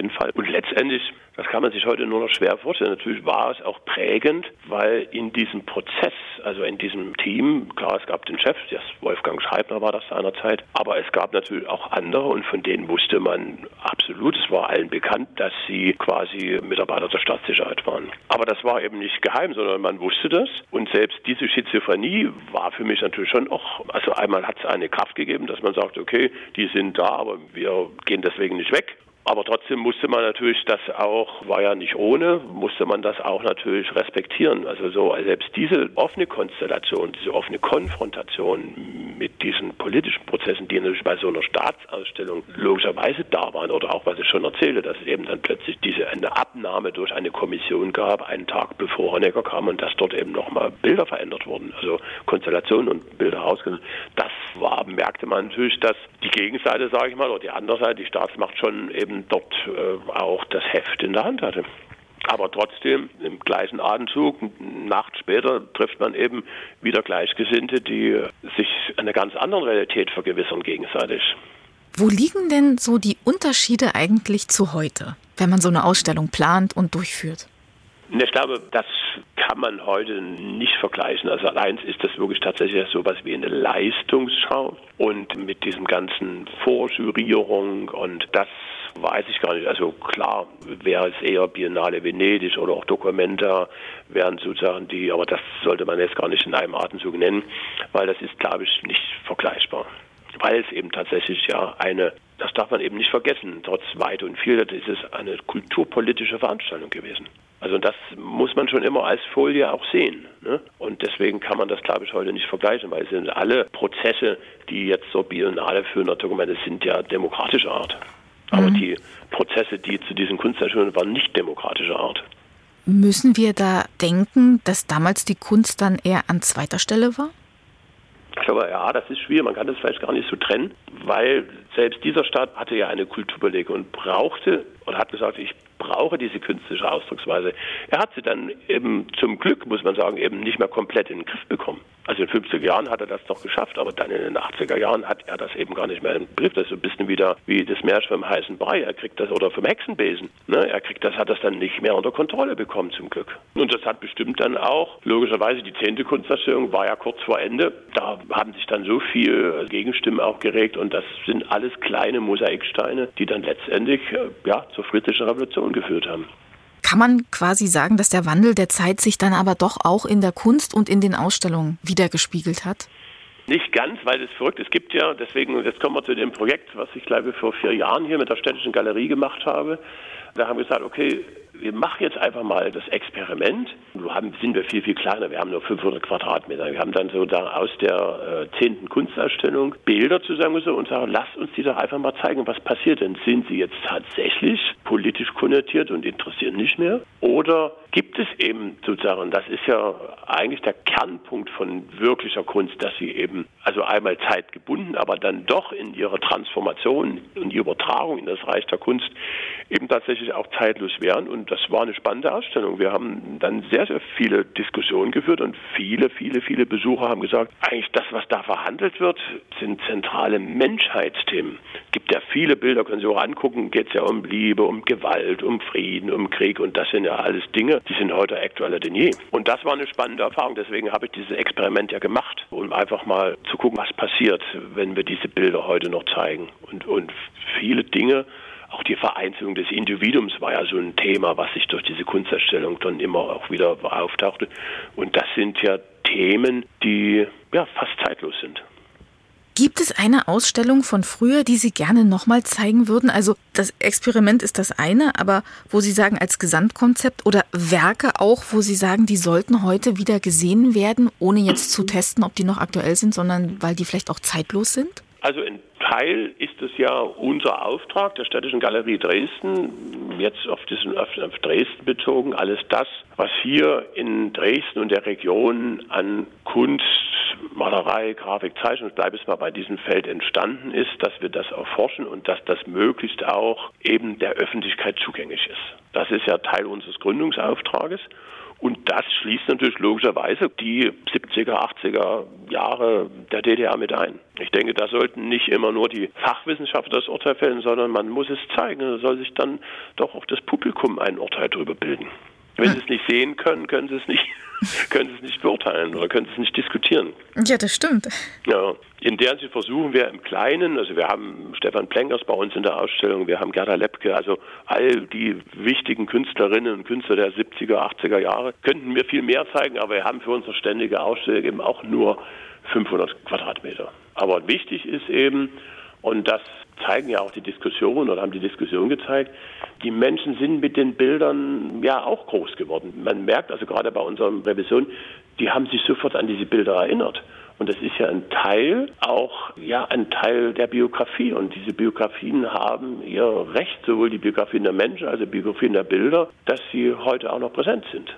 Jeden Fall. Und letztendlich das kann man sich heute nur noch schwer vorstellen. Natürlich war es auch prägend, weil in diesem Prozess, also in diesem Team, klar, es gab den Chef, das Wolfgang Scheibner war das seinerzeit, aber es gab natürlich auch andere und von denen wusste man absolut, es war allen bekannt, dass sie quasi Mitarbeiter der Staatssicherheit waren. Aber das war eben nicht geheim, sondern man wusste das und selbst diese Schizophrenie war für mich natürlich schon auch, also einmal hat es eine Kraft gegeben, dass man sagt, okay, die sind da, aber wir gehen deswegen nicht weg. Aber trotzdem musste man natürlich das auch, war ja nicht ohne, musste man das auch natürlich respektieren. Also so selbst diese offene Konstellation, diese offene Konfrontation mit diesen politischen Prozessen, die natürlich bei so einer Staatsausstellung logischerweise da waren oder auch was ich schon erzähle, dass es eben dann plötzlich diese eine Abnahme durch eine Kommission gab, einen Tag bevor Honecker kam und dass dort eben nochmal Bilder verändert wurden, also Konstellationen und Bilder rausgenommen. Das war, merkte man natürlich, dass die Gegenseite, sage ich mal, oder die andere Seite, die Staatsmacht schon eben dort äh, auch das Heft in der Hand hatte. Aber trotzdem, im gleichen Atemzug, Nacht später, trifft man eben wieder Gleichgesinnte, die sich einer ganz anderen Realität vergewissern gegenseitig. Wo liegen denn so die Unterschiede eigentlich zu heute, wenn man so eine Ausstellung plant und durchführt? Ich glaube, das kann man heute nicht vergleichen. Also allein ist das wirklich tatsächlich so etwas wie eine Leistungsschau und mit diesem ganzen Vorjurierung und das weiß ich gar nicht. Also klar wäre es eher Biennale Venedig oder auch Documenta wären sozusagen die, aber das sollte man jetzt gar nicht in einem Atemzug nennen, weil das ist, glaube ich, nicht vergleichbar. Weil es eben tatsächlich ja eine, das darf man eben nicht vergessen, trotz Weit und Vielfalt ist es eine kulturpolitische Veranstaltung gewesen. Also das muss man schon immer als Folie auch sehen. Ne? Und deswegen kann man das, glaube ich, heute nicht vergleichen, weil es sind alle Prozesse, die jetzt zur Biennale führen, Dokumente sind ja demokratischer Art. Aber mhm. die Prozesse, die zu diesen Kunsterscheinungen waren nicht demokratischer Art. Müssen wir da denken, dass damals die Kunst dann eher an zweiter Stelle war? Ich glaube, ja, das ist schwierig. Man kann das vielleicht gar nicht so trennen, weil selbst dieser Staat hatte ja eine Kulturbelege und brauchte und hat gesagt, ich brauche diese künstliche Ausdrucksweise. Er hat sie dann eben zum Glück, muss man sagen, eben nicht mehr komplett in den Griff bekommen. Also in den 50er Jahren hat er das noch geschafft, aber dann in den 80er Jahren hat er das eben gar nicht mehr im Griff. Das ist ein bisschen wieder wie das Märchen vom heißen Brei. Er kriegt das, oder vom Hexenbesen. Ne? Er kriegt das, hat das dann nicht mehr unter Kontrolle bekommen, zum Glück. Und das hat bestimmt dann auch, logischerweise, die zehnte Kunstausstellung war ja kurz vor Ende. Da haben sich dann so viele Gegenstimmen auch geregt und das sind alles kleine Mosaiksteine, die dann letztendlich ja, zur friedlichen Revolution geführt haben. Kann man quasi sagen, dass der Wandel der Zeit sich dann aber doch auch in der Kunst und in den Ausstellungen wiedergespiegelt hat? Nicht ganz, weil es verrückt. Es gibt ja, deswegen, jetzt kommen wir zu dem Projekt, was ich glaube vor vier Jahren hier mit der Städtischen Galerie gemacht habe. Da haben wir gesagt, okay, wir machen jetzt einfach mal das Experiment. Nur haben, sind wir viel, viel kleiner. Wir haben nur 500 Quadratmeter. Wir haben dann so da aus der zehnten äh, Kunstausstellung Bilder zusammengesucht und sagen, lasst uns die doch einfach mal zeigen, was passiert denn. Sind sie jetzt tatsächlich politisch konnotiert und interessieren nicht mehr? Oder gibt es eben sozusagen, das ist ja eigentlich der Kernpunkt von wirklicher Kunst, dass sie eben, also einmal zeitgebunden, aber dann doch in ihrer Transformation und Übertragung in das Reich der Kunst eben tatsächlich auch zeitlos wären. Und das war eine spannende Ausstellung. Wir haben dann sehr, sehr viele Diskussionen geführt und viele, viele, viele Besucher haben gesagt, eigentlich das, was da verhandelt wird, sind zentrale Menschheitsthemen. Es gibt ja viele Bilder, können Sie auch angucken, geht es ja um Liebe, um Gewalt, um Frieden, um Krieg und das sind ja alles Dinge, die sind heute aktueller denn je. Und das war eine spannende Erfahrung. Deswegen habe ich dieses Experiment ja gemacht, um einfach mal zu gucken, was passiert, wenn wir diese Bilder heute noch zeigen. Und, und viele Dinge, auch die Vereinzelung des Individuums war ja so ein Thema, was sich durch diese Kunsterstellung dann immer auch wieder auftauchte. Und das sind ja Themen, die ja fast zeitlos sind. Gibt es eine Ausstellung von früher, die Sie gerne nochmal zeigen würden? Also das Experiment ist das eine, aber wo Sie sagen als Gesamtkonzept oder Werke auch, wo Sie sagen, die sollten heute wieder gesehen werden, ohne jetzt zu testen, ob die noch aktuell sind, sondern weil die vielleicht auch zeitlos sind? Also in Teil ist es ja unser Auftrag der Städtischen Galerie Dresden, jetzt auf, diesen, auf, auf Dresden bezogen, alles das, was hier in Dresden und der Region an Kunst, Malerei, Grafik, Zeichnung, bleibe es mal bei diesem Feld entstanden ist, dass wir das erforschen und dass das möglichst auch eben der Öffentlichkeit zugänglich ist. Das ist ja Teil unseres Gründungsauftrages. Und das schließt natürlich logischerweise die 70er, 80er Jahre der DDR mit ein. Ich denke, da sollten nicht immer nur die Fachwissenschaftler das Urteil fällen, sondern man muss es zeigen. Da soll sich dann doch auch das Publikum ein Urteil darüber bilden. Wenn Sie es nicht sehen können, können Sie es nicht, [LAUGHS] können Sie es nicht beurteilen oder können Sie es nicht diskutieren. Ja, das stimmt. Ja, in der Hinsicht versuchen wir im Kleinen, also wir haben Stefan Plengers bei uns in der Ausstellung, wir haben Gerda Lepke, also all die wichtigen Künstlerinnen und Künstler der 70er, 80er Jahre, könnten wir viel mehr zeigen, aber wir haben für unsere ständige Ausstellung eben auch nur 500 Quadratmeter. Aber wichtig ist eben, und das zeigen ja auch die Diskussionen oder haben die Diskussion gezeigt, die Menschen sind mit den Bildern ja auch groß geworden. Man merkt also gerade bei unserer Revision, die haben sich sofort an diese Bilder erinnert. Und das ist ja ein Teil, auch ja ein Teil der Biografie. Und diese Biografien haben ihr Recht, sowohl die Biografien der Menschen als auch die Biografien der Bilder, dass sie heute auch noch präsent sind.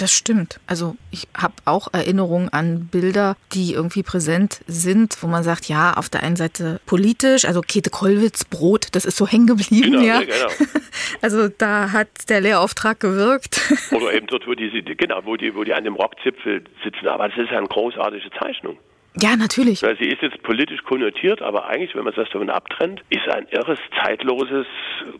Das stimmt. Also ich habe auch Erinnerungen an Bilder, die irgendwie präsent sind, wo man sagt, ja, auf der einen Seite politisch, also Käthe Kollwitz, Brot, das ist so hängen geblieben, Genau, ja. genau. [LAUGHS] Also da hat der Lehrauftrag gewirkt. Oder eben dort, wo die, genau, wo die, wo die an dem Rockzipfel sitzen. Aber das ist ja eine großartige Zeichnung. Ja, natürlich. Weil sie ist jetzt politisch konnotiert, aber eigentlich, wenn man das davon abtrennt, ist ein irres, zeitloses,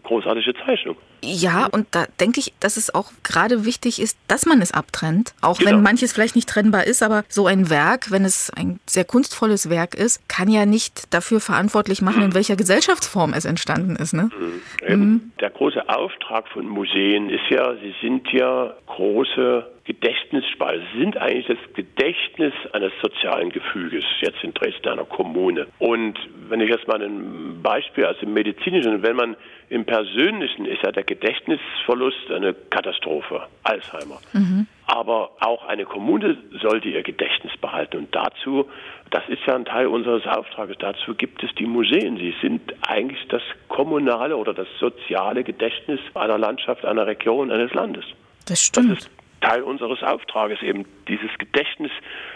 großartige Zeichnung. Ja, und da denke ich, dass es auch gerade wichtig ist, dass man es abtrennt. Auch Genau. wenn manches vielleicht nicht trennbar ist, aber so ein Werk, wenn es ein sehr kunstvolles Werk ist, kann ja nicht dafür verantwortlich machen, in welcher Gesellschaftsform es entstanden ist. Ne? Eben. Der große Auftrag von Museen ist ja, sie sind ja große Gedächtnisspeicher. Sie sind eigentlich das Gedächtnis eines sozialen Gefüges, jetzt in Dresden einer Kommune. Und wenn ich jetzt mal ein Beispiel aus dem medizinischen, wenn man im Persönlichen ist ja der Gedächtnisverlust eine Katastrophe, Alzheimer. Aber auch eine Kommune sollte ihr Gedächtnis behalten. Und dazu, das ist ja ein Teil unseres Auftrages, dazu gibt es die Museen. Sie sind eigentlich das kommunale oder das soziale Gedächtnis einer Landschaft, einer Region, eines Landes. Das Das stimmt. ist Teil unseres Auftrages, eben dieses Gedächtnis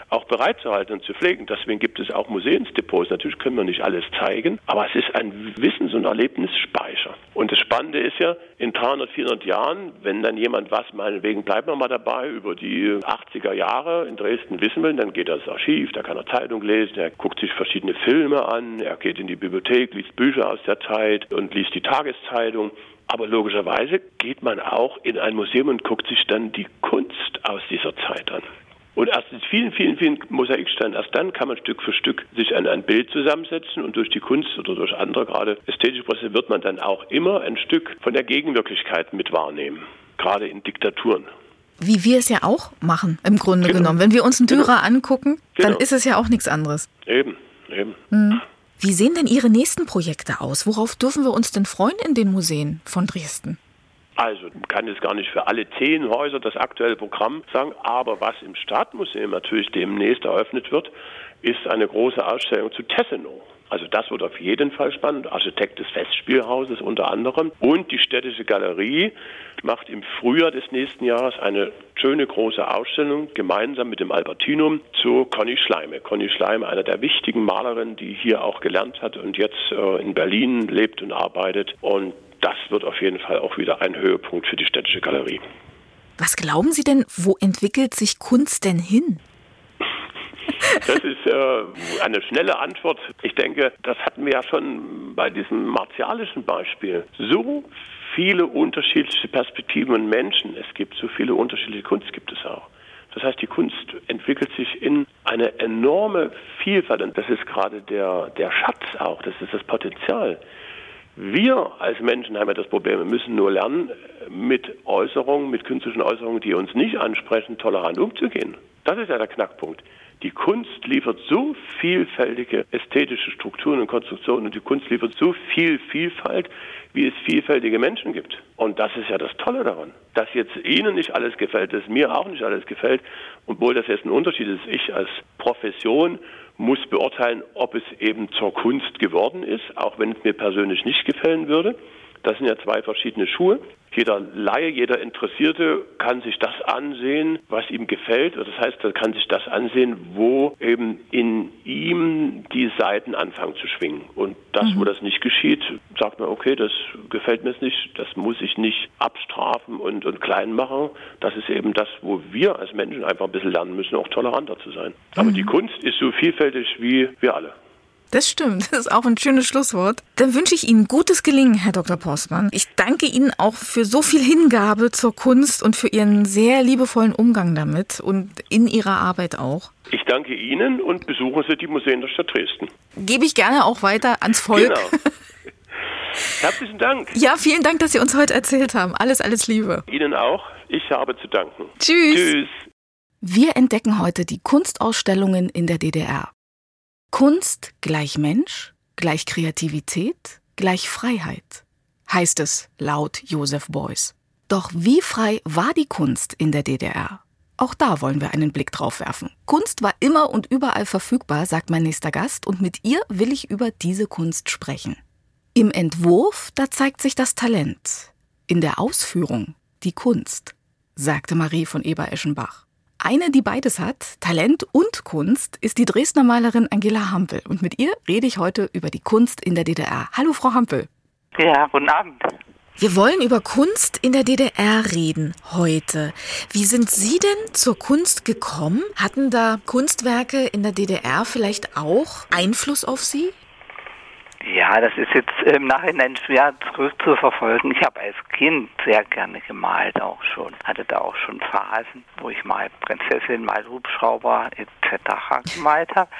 auch bereitzuhalten und zu pflegen. Deswegen gibt es auch Museumsdepots. Natürlich können wir nicht alles zeigen, aber es ist ein Wissens- und Erlebnisspeicher. Und das Spannende ist ja, in 300, 400 Jahren, wenn dann jemand was, meinetwegen bleiben wir mal dabei, über die 80er Jahre in Dresden wissen will, dann geht er ins Archiv, da kann er Zeitung lesen, er guckt sich verschiedene Filme an, er geht in die Bibliothek, liest Bücher aus der Zeit und liest die Tageszeitung. Aber logischerweise geht man auch in ein Museum und guckt sich dann die Kunst aus dieser Zeit an. Und erst in vielen, vielen, vielen Mosaiksteinen, erst dann kann man Stück für Stück sich an ein Bild zusammensetzen und durch die Kunst oder durch andere gerade ästhetische Prozesse wird man dann auch immer ein Stück von der Gegenwirklichkeit mit wahrnehmen. Gerade in Diktaturen. Wie wir es ja auch machen, im Grunde Genau. genommen. Wenn wir uns einen Dürer angucken, dann Genau. ist es ja auch nichts anderes. Eben, eben. Wie sehen denn Ihre nächsten Projekte aus? Worauf dürfen wir uns denn freuen in den Museen von Dresden? Also kann jetzt gar nicht für alle zehn Häuser das aktuelle Programm sagen, aber was im Stadtmuseum natürlich demnächst eröffnet wird, ist eine große Ausstellung zu Tessenow. Also das wird auf jeden Fall spannend. Architekt des Festspielhauses unter anderem. Und die Städtische Galerie macht im Frühjahr des nächsten Jahres eine schöne große Ausstellung gemeinsam mit dem Albertinum zu Conny Schleime. Conny Schleime, einer der wichtigen Malerinnen, die hier auch gelernt hat und jetzt äh, in Berlin lebt und arbeitet. Und das wird auf jeden Fall auch wieder ein Höhepunkt für die Städtische Galerie. Was glauben Sie denn, wo entwickelt sich Kunst denn hin? Das ist äh, eine schnelle Antwort. Ich denke, das hatten wir ja schon bei diesem martialischen Beispiel. So viele unterschiedliche Perspektiven und Menschen es gibt, so viele unterschiedliche Kunst gibt es auch. Das heißt, die Kunst entwickelt sich in eine enorme Vielfalt und das ist gerade der, der Schatz auch, das ist das Potenzial. Wir als Menschen haben ja das Problem, wir müssen nur lernen, mit Äußerungen, mit künstlichen Äußerungen, die uns nicht ansprechen, tolerant umzugehen. Das ist ja der Knackpunkt. Die Kunst liefert so vielfältige ästhetische Strukturen und Konstruktionen und die Kunst liefert so viel Vielfalt, wie es vielfältige Menschen gibt. Und das ist ja das Tolle daran. Dass jetzt Ihnen nicht alles gefällt, dass mir auch nicht alles gefällt, obwohl das jetzt ein Unterschied ist. Ich als Profession muss beurteilen, ob es eben zur Kunst geworden ist, auch wenn es mir persönlich nicht gefallen würde. Das sind ja zwei verschiedene Schuhe. Jeder Laie, jeder Interessierte kann sich das ansehen, was ihm gefällt. Das heißt, er kann sich das ansehen, wo eben in ihm die Seiten anfangen zu schwingen. Und das, mhm. wo das nicht geschieht, sagt man, okay, das gefällt mir nicht, das muss ich nicht abstrafen und, und klein machen. Das ist eben das, wo wir als Menschen einfach ein bisschen lernen müssen, auch toleranter zu sein. Aber mhm. die Kunst ist so vielfältig wie wir alle. Das stimmt. Das ist auch ein schönes Schlusswort. Dann wünsche ich Ihnen gutes Gelingen, Herr Dr. Postmann. Ich danke Ihnen auch für so viel Hingabe zur Kunst und für Ihren sehr liebevollen Umgang damit und in Ihrer Arbeit auch. Ich danke Ihnen und besuchen Sie die Museen der Stadt Dresden. Gebe ich gerne auch weiter ans Volk. Genau. [LAUGHS] Herzlichen Dank. Ja, vielen Dank, dass Sie uns heute erzählt haben. Alles, alles Liebe. Ihnen auch. Ich habe zu danken. Tschüss. Tschüss. Wir entdecken heute die Kunstausstellungen in der DDR. Kunst gleich Mensch, gleich Kreativität, gleich Freiheit, heißt es laut Josef Beuys. Doch wie frei war die Kunst in der DDR? Auch da wollen wir einen Blick drauf werfen. Kunst war immer und überall verfügbar, sagt mein nächster Gast, und mit ihr will ich über diese Kunst sprechen. Im Entwurf, da zeigt sich das Talent. In der Ausführung die Kunst, sagte Marie von Eber-Eschenbach. Eine, die beides hat, Talent und Kunst, ist die Dresdner Malerin Angela Hampel. Und mit ihr rede ich heute über die Kunst in der DDR. Hallo, Frau Hampel. Ja, guten Abend. Wir wollen über Kunst in der DDR reden heute. Wie sind Sie denn zur Kunst gekommen? Hatten da Kunstwerke in der DDR vielleicht auch Einfluss auf Sie? Ja, das ist jetzt im Nachhinein schwer zurückzuverfolgen. Ich habe als Kind sehr gerne gemalt auch schon. Hatte da auch schon Phasen, wo ich mal Prinzessin, mal Hubschrauber etc. gemalt habe.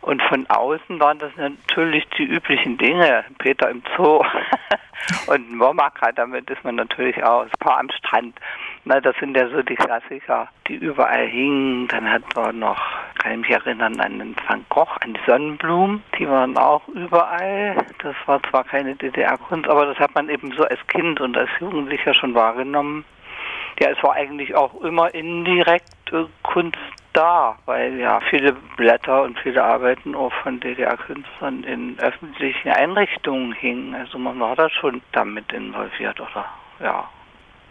Und von außen waren das natürlich die üblichen Dinge. Peter im Zoo [LAUGHS] und Momaka, damit ist man natürlich auch ein paar am Strand. Na, das sind ja so die Klassiker, die überall hingen. Dann hat man noch, kann ich mich erinnern, an den Van Gogh, an die Sonnenblumen. Die waren auch überall. Das war zwar keine DDR-Kunst, aber das hat man eben so als Kind und als Jugendlicher schon wahrgenommen. Ja, es war eigentlich auch immer indirekt äh, Kunst da, weil ja viele Blätter und viele Arbeiten auch von DDR-Künstlern in öffentlichen Einrichtungen hingen. Also man war da schon damit involviert, oder? Ja.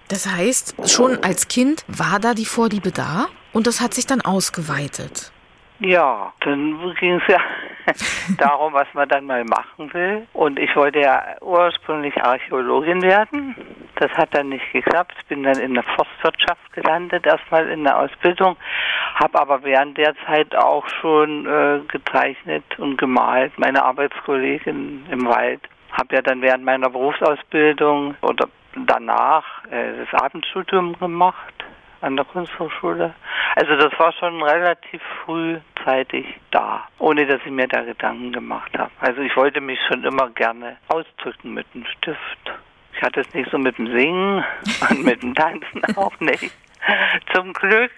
Das heißt, schon als Kind war da die Vorliebe da und das hat sich dann ausgeweitet. Ja, dann ging es ja [LAUGHS] darum, was man dann mal machen will. Und ich wollte ja ursprünglich Archäologin werden. Das hat dann nicht geklappt. Bin dann in der Forstwirtschaft gelandet, erstmal in der Ausbildung, habe aber während der Zeit auch schon äh, gezeichnet und gemalt. Meine Arbeitskollegin im Wald habe ja dann während meiner Berufsausbildung oder danach äh, das Abendstudium gemacht an der Kunsthochschule. Also das war schon relativ frühzeitig da, ohne dass ich mir da Gedanken gemacht habe. Also ich wollte mich schon immer gerne ausdrücken mit dem Stift. Ich hatte es nicht so mit dem Singen [LAUGHS] und mit dem Tanzen [LAUGHS] auch nicht. Zum Glück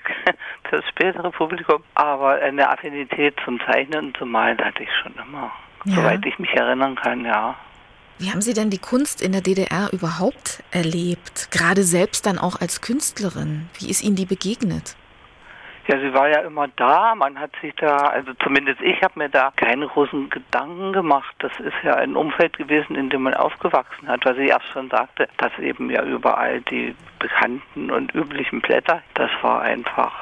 fürs spätere Publikum. Aber eine Affinität zum Zeichnen und zum Malen hatte ich schon immer. Ja. Soweit ich mich erinnern kann, ja. Wie haben Sie denn die Kunst in der DDR überhaupt erlebt? Gerade selbst dann auch als Künstlerin. Wie ist Ihnen die begegnet? Ja, sie war ja immer da. Man hat sich da, also zumindest ich habe mir da keine großen Gedanken gemacht. Das ist ja ein Umfeld gewesen, in dem man aufgewachsen hat, was ich erst schon sagte, dass eben ja überall die bekannten und üblichen Blätter, das war einfach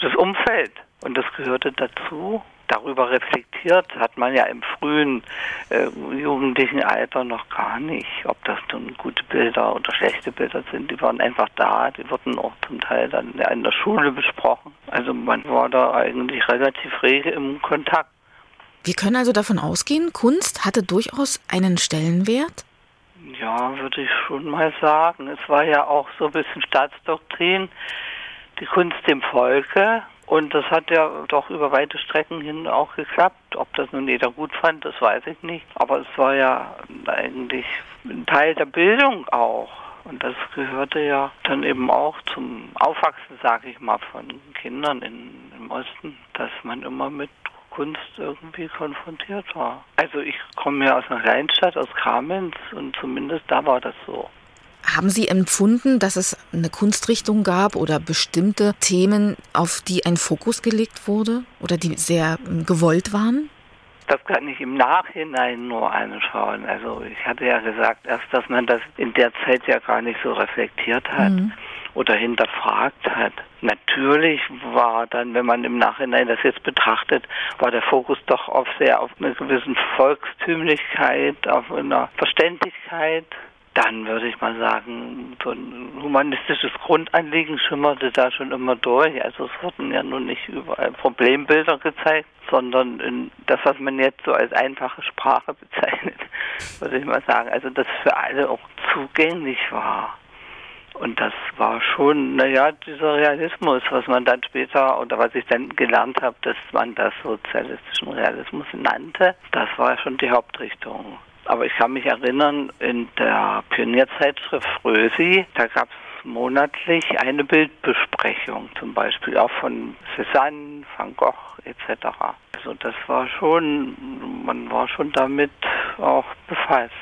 das Umfeld und das gehörte dazu darüber reflektiert hat man ja im frühen äh, jugendlichen Alter noch gar nicht, ob das nun gute Bilder oder schlechte Bilder sind. Die waren einfach da, die wurden auch zum Teil dann in der Schule besprochen. Also man war da eigentlich relativ rege im Kontakt. Wir können also davon ausgehen, Kunst hatte durchaus einen Stellenwert? Ja, würde ich schon mal sagen. Es war ja auch so ein bisschen Staatsdoktrin, die Kunst dem Volke und das hat ja doch über weite Strecken hin auch geklappt. Ob das nun jeder gut fand, das weiß ich nicht. Aber es war ja eigentlich ein Teil der Bildung auch. Und das gehörte ja dann eben auch zum Aufwachsen, sage ich mal, von Kindern in, im Osten, dass man immer mit Kunst irgendwie konfrontiert war. Also ich komme ja aus einer Kleinstadt, aus Kamenz und zumindest da war das so. Haben Sie empfunden, dass es eine Kunstrichtung gab oder bestimmte Themen, auf die ein Fokus gelegt wurde oder die sehr ähm, gewollt waren? Das kann ich im Nachhinein nur anschauen. Also ich hatte ja gesagt erst, dass man das in der Zeit ja gar nicht so reflektiert hat. Mhm oder hinterfragt hat. Natürlich war dann, wenn man im Nachhinein das jetzt betrachtet, war der Fokus doch auf sehr auf einer gewissen Volkstümlichkeit, auf einer Verständlichkeit. Dann würde ich mal sagen, so ein humanistisches Grundanliegen schimmerte da schon immer durch. Also es wurden ja nun nicht überall Problembilder gezeigt, sondern das, was man jetzt so als einfache Sprache [LAUGHS] bezeichnet, würde ich mal sagen. Also das für alle auch zugänglich war. Und das war schon, naja, dieser Realismus, was man dann später oder was ich dann gelernt habe, dass man das sozialistischen Realismus nannte, das war schon die Hauptrichtung. Aber ich kann mich erinnern, in der Pionierzeitschrift Frösi, da gab es monatlich eine Bildbesprechung, zum Beispiel auch von Cézanne, Van Gogh etc. Also das war schon, man war schon damit auch befasst.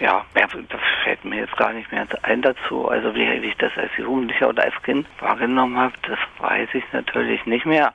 Ja, das fällt mir jetzt gar nicht mehr ein dazu. Also wie ich das als Jugendlicher oder als Kind wahrgenommen habe, das weiß ich natürlich nicht mehr.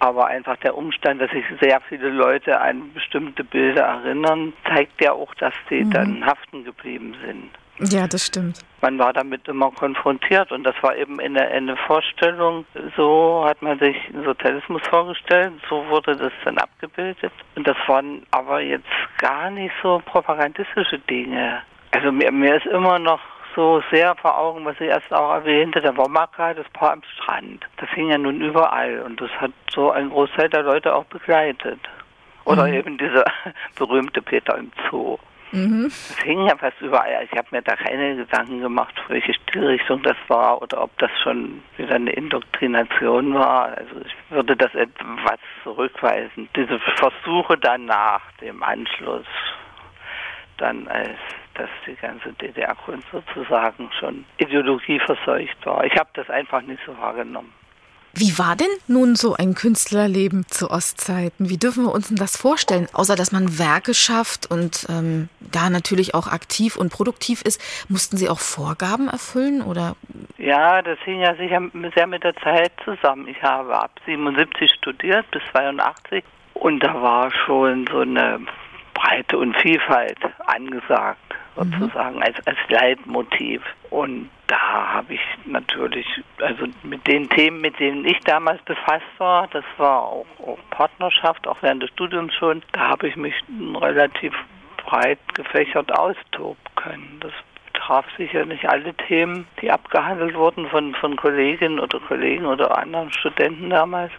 Aber einfach der Umstand, dass sich sehr viele Leute an bestimmte Bilder erinnern, zeigt ja auch, dass sie mhm. dann haften geblieben sind. Ja, das stimmt. Man war damit immer konfrontiert und das war eben in der, in der Vorstellung, so hat man sich Sozialismus vorgestellt, so wurde das dann abgebildet. Und das waren aber jetzt gar nicht so propagandistische Dinge. Also mir, mir ist immer noch so sehr vor Augen, was ich erst auch erwähnte, der Womaka, das Paar am Strand. Das hing ja nun überall und das hat so ein Großteil der Leute auch begleitet. Oder mhm. eben dieser [LAUGHS] berühmte Peter im Zoo. Mhm. Das hing ja fast überall. Ich habe mir da keine Gedanken gemacht, welche Stilrichtung das war oder ob das schon wieder eine Indoktrination war. Also ich würde das etwas zurückweisen. Diese Versuche danach, dem Anschluss, dann als dass die ganze DDR-Kunst sozusagen schon Ideologie verseucht war. Ich habe das einfach nicht so wahrgenommen. Wie war denn nun so ein Künstlerleben zu Ostzeiten? Wie dürfen wir uns denn das vorstellen? Außer dass man Werke schafft und ähm, da natürlich auch aktiv und produktiv ist, mussten Sie auch Vorgaben erfüllen oder? Ja, das hing ja sicher sehr mit der Zeit zusammen. Ich habe ab 77 studiert bis 82 und da war schon so eine Breite und Vielfalt angesagt. Sozusagen mhm. als, als Leitmotiv. Und da habe ich natürlich, also mit den Themen, mit denen ich damals befasst war, das war auch, auch Partnerschaft, auch während des Studiums schon, da habe ich mich relativ breit gefächert austoben können. Das betraf sicher nicht alle Themen, die abgehandelt wurden von, von Kolleginnen oder Kollegen oder anderen Studenten damals.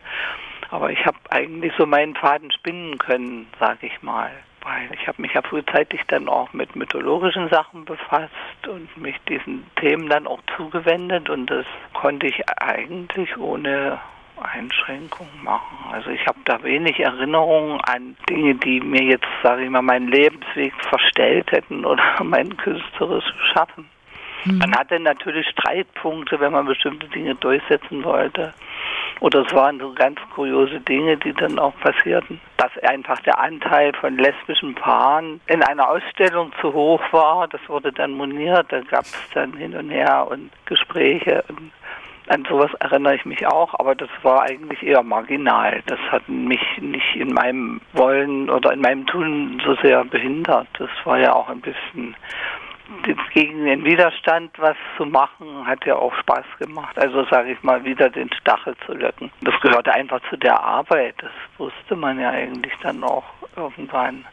Aber ich habe eigentlich so meinen Faden spinnen können, sage ich mal weil ich habe mich ja frühzeitig dann auch mit mythologischen Sachen befasst und mich diesen Themen dann auch zugewendet und das konnte ich eigentlich ohne Einschränkung machen. Also ich habe da wenig Erinnerungen an Dinge, die mir jetzt, sage ich mal, meinen Lebensweg verstellt hätten oder [LAUGHS] mein künstlerisches Schaffen. Mhm. Man hatte natürlich Streitpunkte, wenn man bestimmte Dinge durchsetzen wollte. Oder es waren so ganz kuriose Dinge, die dann auch passierten, dass einfach der Anteil von lesbischen Paaren in einer Ausstellung zu hoch war. Das wurde dann moniert, da gab es dann hin und her und Gespräche. Und an sowas erinnere ich mich auch, aber das war eigentlich eher marginal. Das hat mich nicht in meinem Wollen oder in meinem Tun so sehr behindert. Das war ja auch ein bisschen gegen den Widerstand was zu machen, hat ja auch Spaß gemacht. Also sage ich mal, wieder den Stachel zu löcken. Das gehörte einfach zu der Arbeit. Das wusste man ja eigentlich dann auch irgendwann.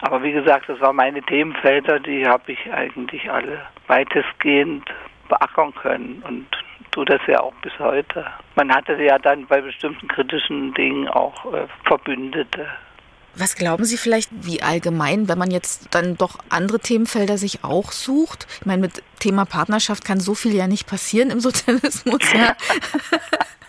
Aber wie gesagt, das waren meine Themenfelder, die habe ich eigentlich alle weitestgehend beackern können und tue das ja auch bis heute. Man hatte ja dann bei bestimmten kritischen Dingen auch äh, Verbündete. Was glauben Sie vielleicht, wie allgemein, wenn man jetzt dann doch andere Themenfelder sich auch sucht? Ich meine, mit Thema Partnerschaft kann so viel ja nicht passieren im Sozialismus. Ja. [LAUGHS]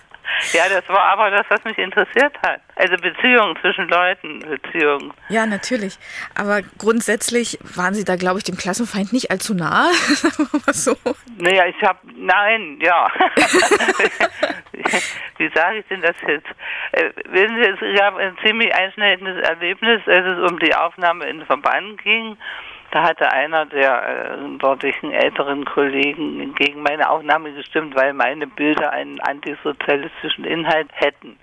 Ja, das war aber das, was mich interessiert hat. Also Beziehungen zwischen Leuten, Beziehungen. Ja, natürlich. Aber grundsätzlich waren Sie da, glaube ich, dem Klassenfeind nicht allzu nah, sagen wir mal so. Naja, ich habe, nein, ja. [LAUGHS] Wie sage ich denn das jetzt? Äh, wissen Sie, es gab ein ziemlich einschneidendes Erlebnis, als es um die Aufnahme in den Verband ging. Da hatte einer der äh, dortigen älteren Kollegen gegen meine Aufnahme gestimmt, weil meine Bilder einen antisozialistischen Inhalt hätten.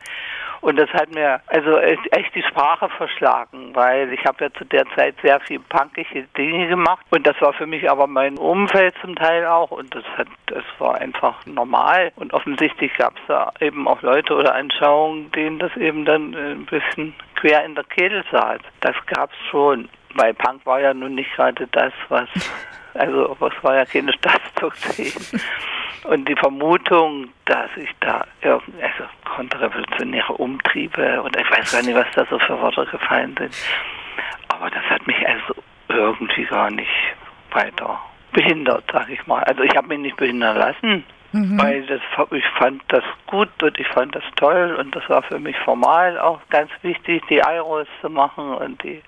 Und das hat mir also echt, die Sprache verschlagen, weil ich habe ja zu der Zeit sehr viel punkige Dinge gemacht und das war für mich aber mein Umfeld zum Teil auch und das hat das war einfach normal und offensichtlich gab es da eben auch Leute oder Anschauungen, denen das eben dann ein bisschen quer in der Kehle saß. Das gab es schon weil Punk war ja nun nicht gerade das, was, also was war ja keine [LAUGHS] Staatsdoktrin. Und die Vermutung, dass ich da irgendwie, also kontrrevolutionäre Umtriebe und ich weiß gar nicht, was da so für Worte gefallen sind, aber das hat mich also irgendwie gar nicht weiter behindert, sag ich mal. Also ich habe mich nicht behindern lassen, mhm. weil das, ich fand das gut und ich fand das toll und das war für mich formal auch ganz wichtig, die Eiros zu machen und die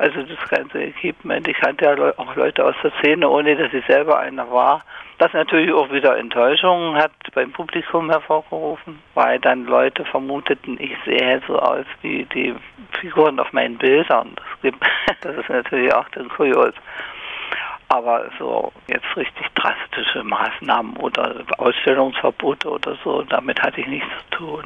also das ganze Equipment. Ich kannte ja auch Leute aus der Szene, ohne dass ich selber einer war. Das natürlich auch wieder Enttäuschungen hat beim Publikum hervorgerufen, weil dann Leute vermuteten, ich sehe so aus wie die Figuren auf meinen Bildern. Das, gibt, [LAUGHS] das ist natürlich auch dann kurios. Aber so jetzt richtig drastische Maßnahmen oder Ausstellungsverbote oder so, damit hatte ich nichts zu tun.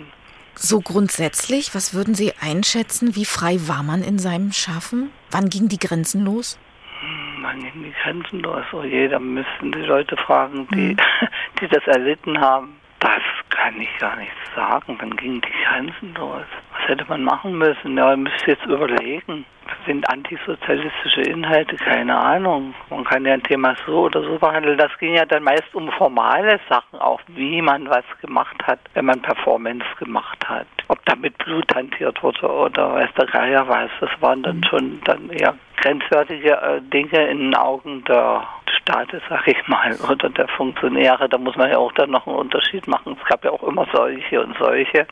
So grundsätzlich, was würden Sie einschätzen? Wie frei war man in seinem Schaffen? Wann gingen die Grenzen los? Hm, wann gingen die Grenzen los? Oh je, da müssten die Leute fragen, die, mhm. [LAUGHS] die das erlitten haben. Das kann ich gar nicht sagen. Wann gingen die Grenzen los? Was hätte man machen müssen? Ja, man müsste jetzt überlegen sind antisozialistische Inhalte, keine Ahnung. Man kann ja ein Thema so oder so behandeln. Das ging ja dann meist um formale Sachen, auch wie man was gemacht hat, wenn man Performance gemacht hat. Ob damit Blut hantiert wurde oder weiß der Geier was. Das waren dann mhm. schon dann eher grenzwertige äh, Dinge in den Augen der Staates, sag ich mal, [LAUGHS] oder der Funktionäre. Da muss man ja auch dann noch einen Unterschied machen. Es gab ja auch immer solche und solche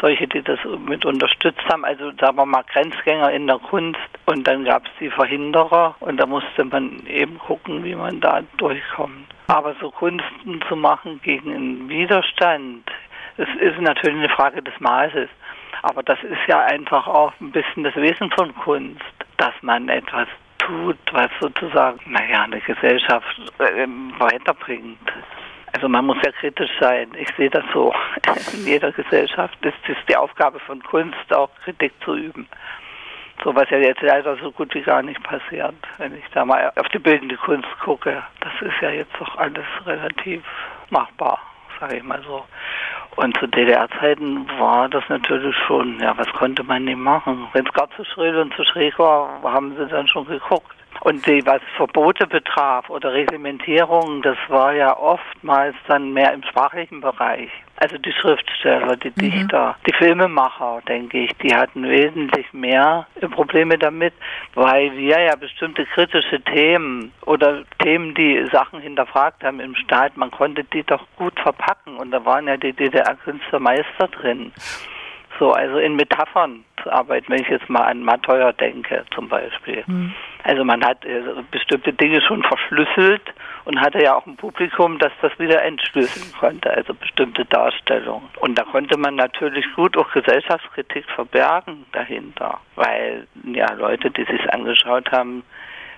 solche, die das mit unterstützt haben, also sagen wir mal Grenzgänger in der Kunst und dann gab es die Verhinderer und da musste man eben gucken, wie man da durchkommt. Aber so Kunsten zu machen gegen einen Widerstand, das ist natürlich eine Frage des Maßes. Aber das ist ja einfach auch ein bisschen das Wesen von Kunst, dass man etwas tut, was sozusagen, naja, eine Gesellschaft äh, weiterbringt. Also man muss ja kritisch sein. Ich sehe das so. [LAUGHS] In jeder Gesellschaft ist es die Aufgabe von Kunst, auch Kritik zu üben. So was ja jetzt leider so gut wie gar nicht passiert. Wenn ich da mal auf die bildende Kunst gucke, das ist ja jetzt doch alles relativ machbar, sage ich mal so. Und zu DDR-Zeiten war das natürlich schon, ja, was konnte man nicht machen? Wenn es gar zu schrill und zu schräg war, haben sie dann schon geguckt. Und die, was Verbote betraf oder Reglementierungen, das war ja oftmals dann mehr im sprachlichen Bereich. Also die Schriftsteller, die mhm. Dichter, die Filmemacher, denke ich, die hatten wesentlich mehr Probleme damit, weil wir ja bestimmte kritische Themen oder Themen, die Sachen hinterfragt haben im Staat, man konnte die doch gut verpacken und da waren ja die DDR-Künstler Meister drin. So, also in Metaphern arbeiten, wenn ich jetzt mal an Mattheuer denke zum Beispiel. Mhm. Also man hat äh, bestimmte Dinge schon verschlüsselt und hatte ja auch ein Publikum, das das wieder entschlüsseln konnte, also bestimmte Darstellungen. Und da konnte man natürlich gut auch Gesellschaftskritik verbergen dahinter, weil ja Leute, die sich angeschaut haben,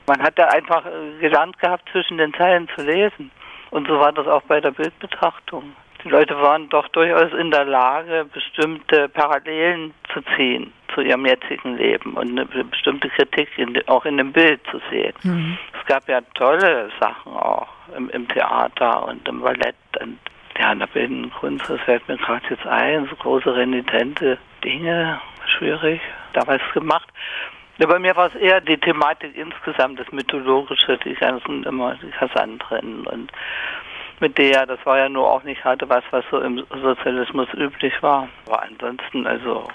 man hat da einfach äh, gelernt gehabt, zwischen den Zeilen zu lesen. Und so war das auch bei der Bildbetrachtung. Die Leute waren doch durchaus in der Lage, bestimmte Parallelen zu ziehen zu ihrem jetzigen Leben und eine bestimmte Kritik in, auch in dem Bild zu sehen. Mhm. Es gab ja tolle Sachen auch im, im Theater und im Ballett und ja, in der bildenden Kunst, das fällt mir gerade jetzt ein, so große renitente Dinge, schwierig, da was gemacht. Ja, bei mir war es eher die Thematik insgesamt, das Mythologische, die ganzen immer die Kassandren und mit der, das war ja nur auch nicht gerade was, was so im Sozialismus üblich war. Aber ansonsten, also,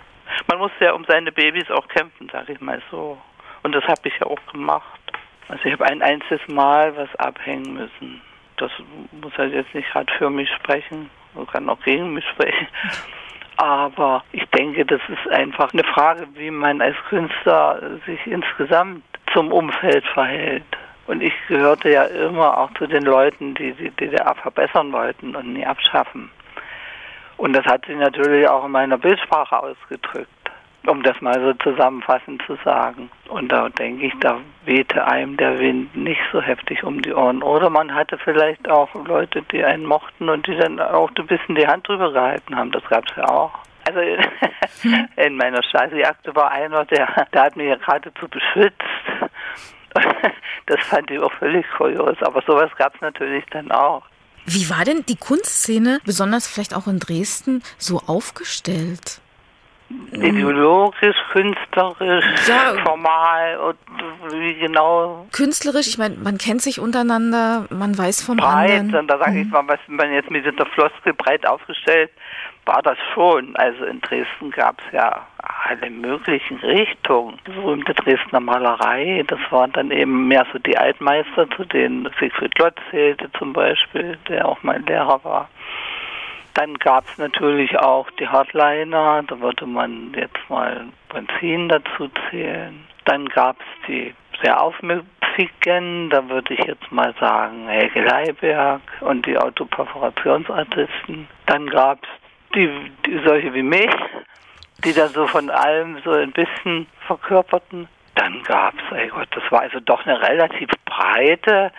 man musste ja um seine Babys auch kämpfen, sag ich mal so. Und das habe ich ja auch gemacht. Also ich habe ein einziges Mal was abhängen müssen. Das muss halt jetzt nicht gerade für mich sprechen. man kann auch gegen mich sprechen. [LAUGHS] Aber ich denke, das ist einfach eine Frage, wie man als Künstler sich insgesamt zum Umfeld verhält. Und ich gehörte ja immer auch zu den Leuten, die die DDR verbessern wollten und nie abschaffen. Und das hat sich natürlich auch in meiner Bildsprache ausgedrückt, um das mal so zusammenfassend zu sagen. Und da denke ich, da wehte einem der Wind nicht so heftig um die Ohren. Oder man hatte vielleicht auch Leute, die einen mochten und die dann auch ein bisschen die Hand drüber gehalten haben. Das gab es ja auch. Also [LAUGHS] in meiner Stasi-Akte war einer, der, der hat mich ja geradezu beschützt. [LAUGHS] Das fand ich auch völlig kurios, aber sowas gab es natürlich dann auch. Wie war denn die Kunstszene, besonders vielleicht auch in Dresden, so aufgestellt? Ideologisch, künstlerisch, ja, formal und wie genau? Künstlerisch, ich meine, man kennt sich untereinander, man weiß vom breit, anderen. Und da sage ich mhm. mal, was man jetzt mit dieser Floskel breit aufgestellt, war das schon. Also in Dresden gab es ja alle möglichen Richtungen. Die berühmte Dresdner Malerei, das waren dann eben mehr so die Altmeister, zu denen Siegfried Lotz zählte zum Beispiel, der auch mein Lehrer war. Dann gab es natürlich auch die Hardliner, da würde man jetzt mal Benzin dazu zählen. Dann gab es die sehr aufmüpfigen, da würde ich jetzt mal sagen Helge Leiberg und die Autoperforationsartisten. Dann gab es die, die solche wie mich, die dann so von allem so ein bisschen verkörperten. Dann gab es, ey Gott, das war also doch eine relativ breite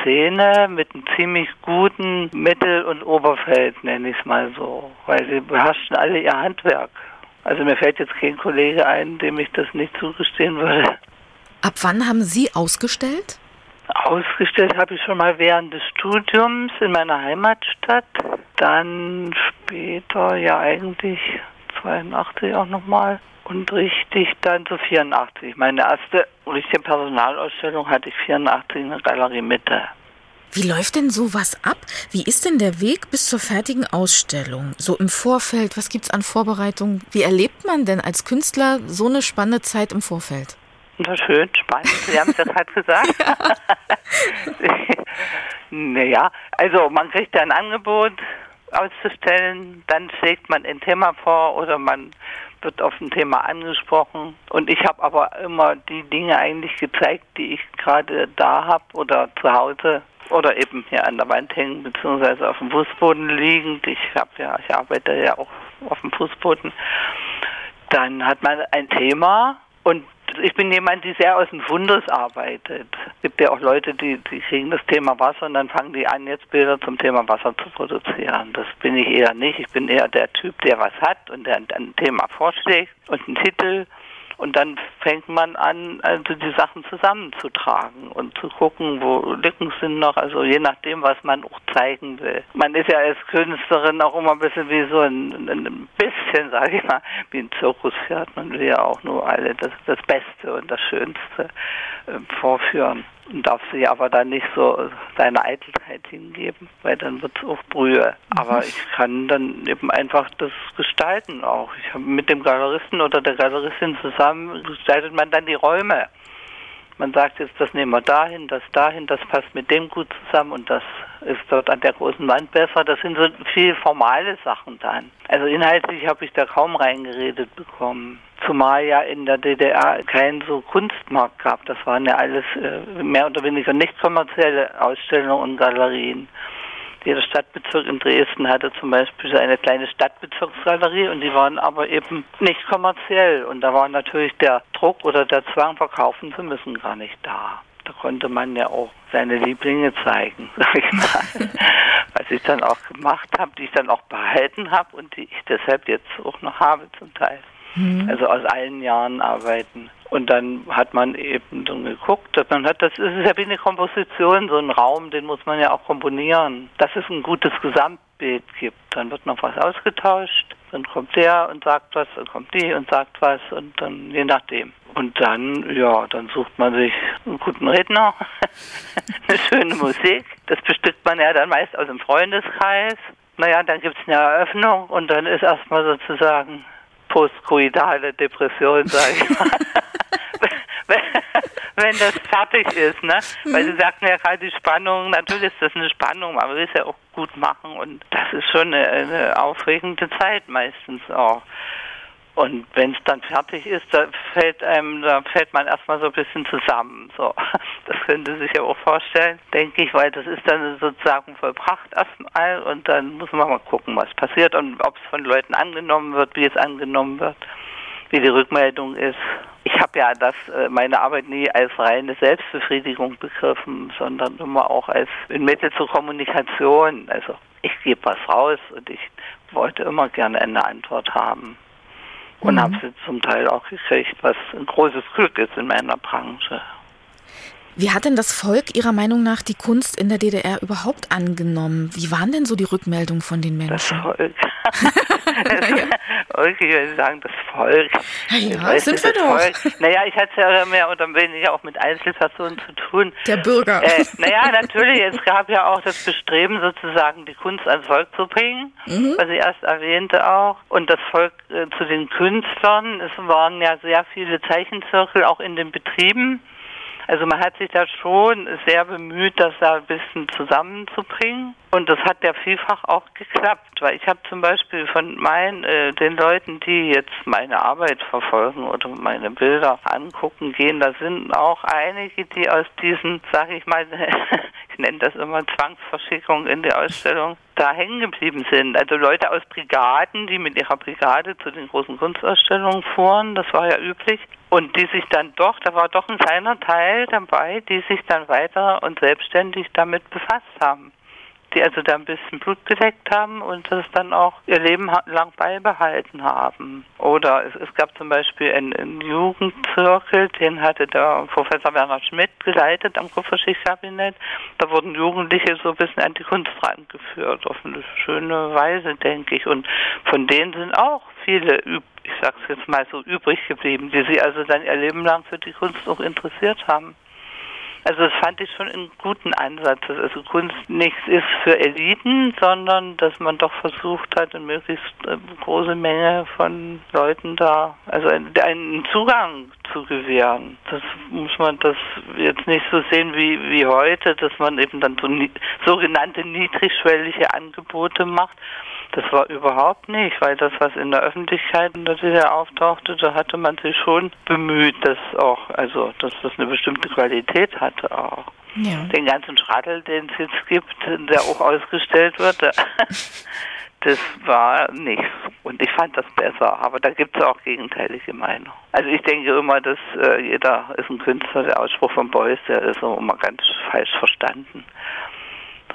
Szene mit einem ziemlich guten Mittel- und Oberfeld, nenne ich es mal so, weil sie beherrschten alle ihr Handwerk. Also mir fällt jetzt kein Kollege ein, dem ich das nicht zugestehen würde. Ab wann haben Sie ausgestellt? Ausgestellt habe ich schon mal während des Studiums in meiner Heimatstadt. Dann später, ja eigentlich 82 auch nochmal. Und richtig dann zu 84. Meine erste richtige Personalausstellung hatte ich 84 in der Galerie Mitte. Wie läuft denn sowas ab? Wie ist denn der Weg bis zur fertigen Ausstellung? So im Vorfeld, was gibt es an Vorbereitungen? Wie erlebt man denn als Künstler so eine spannende Zeit im Vorfeld? Na schön, spannend. Sie haben es ja gerade gesagt. [LAUGHS] [LAUGHS] naja, also man kriegt ja ein Angebot auszustellen, dann schlägt man ein Thema vor oder man wird auf ein Thema angesprochen. Und ich habe aber immer die Dinge eigentlich gezeigt, die ich gerade da habe oder zu Hause oder eben hier an der Wand hängen, beziehungsweise auf dem Fußboden liegend. Ich habe ja, ich arbeite ja auch auf dem Fußboden. Dann hat man ein Thema und ich bin jemand, die sehr aus dem Fundus arbeitet. Es gibt ja auch Leute, die, die kriegen das Thema Wasser und dann fangen die an, jetzt Bilder zum Thema Wasser zu produzieren. Das bin ich eher nicht. Ich bin eher der Typ, der was hat und der ein Thema vorschlägt und einen Titel und dann fängt man an, also die Sachen zusammenzutragen und zu gucken, wo Lücken sind noch, also je nachdem, was man auch zeigen will. Man ist ja als Künstlerin auch immer ein bisschen wie so ein, ein bisschen, sage ich mal, wie ein Zirkuspferd. Man will ja auch nur alle das, das Beste und das Schönste äh, vorführen darf sich aber dann nicht so seine Eitelkeit hingeben, weil dann wird es auch Brühe. Mhm. Aber ich kann dann eben einfach das gestalten auch. Ich habe mit dem Galeristen oder der Galeristin zusammen gestaltet man dann die Räume. Man sagt jetzt, das nehmen wir dahin, das dahin, das passt mit dem gut zusammen und das ist dort an der großen Wand besser. Das sind so viel formale Sachen dann. Also inhaltlich habe ich da kaum reingeredet bekommen. Zumal ja in der DDR kein so Kunstmarkt gab. Das waren ja alles äh, mehr oder weniger nicht kommerzielle Ausstellungen und Galerien. Jeder Stadtbezirk in Dresden hatte zum Beispiel eine kleine Stadtbezirksgalerie und die waren aber eben nicht kommerziell. Und da war natürlich der Druck oder der Zwang, verkaufen zu müssen, gar nicht da. Da konnte man ja auch seine Lieblinge zeigen, [LAUGHS] sag ich mal. Was ich dann auch gemacht habe, die ich dann auch behalten habe und die ich deshalb jetzt auch noch habe zum Teil. Mhm. Also aus allen Jahren arbeiten. Und dann hat man eben geguckt, dass man hat, das ist ja wie eine Komposition, so ein Raum, den muss man ja auch komponieren, dass es ein gutes Gesamtbild gibt. Dann wird noch was ausgetauscht, dann kommt der und sagt was, dann kommt die und sagt was und dann je nachdem. Und dann, ja, dann sucht man sich einen guten Redner, [LAUGHS] eine schöne Musik. Das bestückt man ja dann meist aus dem Freundeskreis. Naja, dann gibt es eine Eröffnung und dann ist erstmal sozusagen postkoidale Depression, sage ich mal. [LAUGHS] [LAUGHS] wenn das fertig ist, ne? Weil Sie sagten ja gerade die Spannung, natürlich ist das eine Spannung, man will es ja auch gut machen und das ist schon eine, eine aufregende Zeit meistens auch. Und wenn es dann fertig ist, da fällt einem, da fällt man erstmal so ein bisschen zusammen. So, [LAUGHS] das können Sie sich ja auch vorstellen, denke ich, weil das ist dann sozusagen vollbracht erstmal und dann muss man mal gucken, was passiert und ob es von Leuten angenommen wird, wie es angenommen wird, wie die Rückmeldung ist. Ich habe ja das äh, meine Arbeit nie als reine Selbstbefriedigung begriffen, sondern immer auch als ein Mittel zur Kommunikation. Also ich gebe was raus und ich wollte immer gerne eine Antwort haben und mhm. habe sie zum Teil auch gekriegt, was ein großes Glück ist in meiner Branche. Wie hat denn das Volk Ihrer Meinung nach die Kunst in der DDR überhaupt angenommen? Wie waren denn so die Rückmeldungen von den Menschen? [LAUGHS] Das Volk. okay, ich würde sagen, das Volk. Ja, ja sind wir doch. Volk. Naja, ich hatte ja mehr oder weniger auch mit Einzelpersonen zu tun. Der Bürger. Äh, naja, natürlich, es gab ja auch das Bestreben, sozusagen die Kunst ans Volk zu bringen, mhm. was ich erst erwähnte auch. Und das Volk äh, zu den Künstlern. Es waren ja sehr viele Zeichenzirkel auch in den Betrieben. Also man hat sich da schon sehr bemüht, das da ein bisschen zusammenzubringen. Und das hat ja vielfach auch geklappt, weil ich habe zum Beispiel von meinen, äh, den Leuten, die jetzt meine Arbeit verfolgen oder meine Bilder angucken gehen, da sind auch einige, die aus diesen, sag ich mal, [LAUGHS] ich nenne das immer Zwangsverschickung in der Ausstellung, da hängen geblieben sind. Also Leute aus Brigaden, die mit ihrer Brigade zu den großen Kunstausstellungen fuhren, das war ja üblich. Und die sich dann doch, da war doch ein kleiner Teil dabei, die sich dann weiter und selbstständig damit befasst haben die also da ein bisschen Blut geleckt haben und das dann auch ihr Leben lang beibehalten haben. Oder es, es gab zum Beispiel einen, einen, Jugendzirkel, den hatte der Professor Werner Schmidt geleitet am Kupferschichtkabinett. Da wurden Jugendliche so ein bisschen an die Kunst rangeführt, auf eine schöne Weise, denke ich. Und von denen sind auch viele, ich sag's jetzt mal so, übrig geblieben, die sich also dann ihr Leben lang für die Kunst auch interessiert haben. Also das fand ich schon einen guten Ansatz, dass also Kunst nichts ist für Eliten, sondern dass man doch versucht hat, eine möglichst äh, große Menge von Leuten da, also einen Zugang zu gewähren. Das muss man das jetzt nicht so sehen wie, wie heute, dass man eben dann so sogenannte niedrigschwellige Angebote macht, das war überhaupt nicht, weil das, was in der Öffentlichkeit DDR auftauchte, da hatte man sich schon bemüht, dass auch, also, dass das eine bestimmte Qualität hatte auch. Ja. Den ganzen Schrattel, den es jetzt gibt, der auch ausgestellt wird, [LAUGHS] das war nichts. Und ich fand das besser. Aber da gibt es auch gegenteilige Meinungen. Also ich denke immer, dass äh, jeder ist ein Künstler. Der Ausspruch von Beuys, der ist immer ganz falsch verstanden.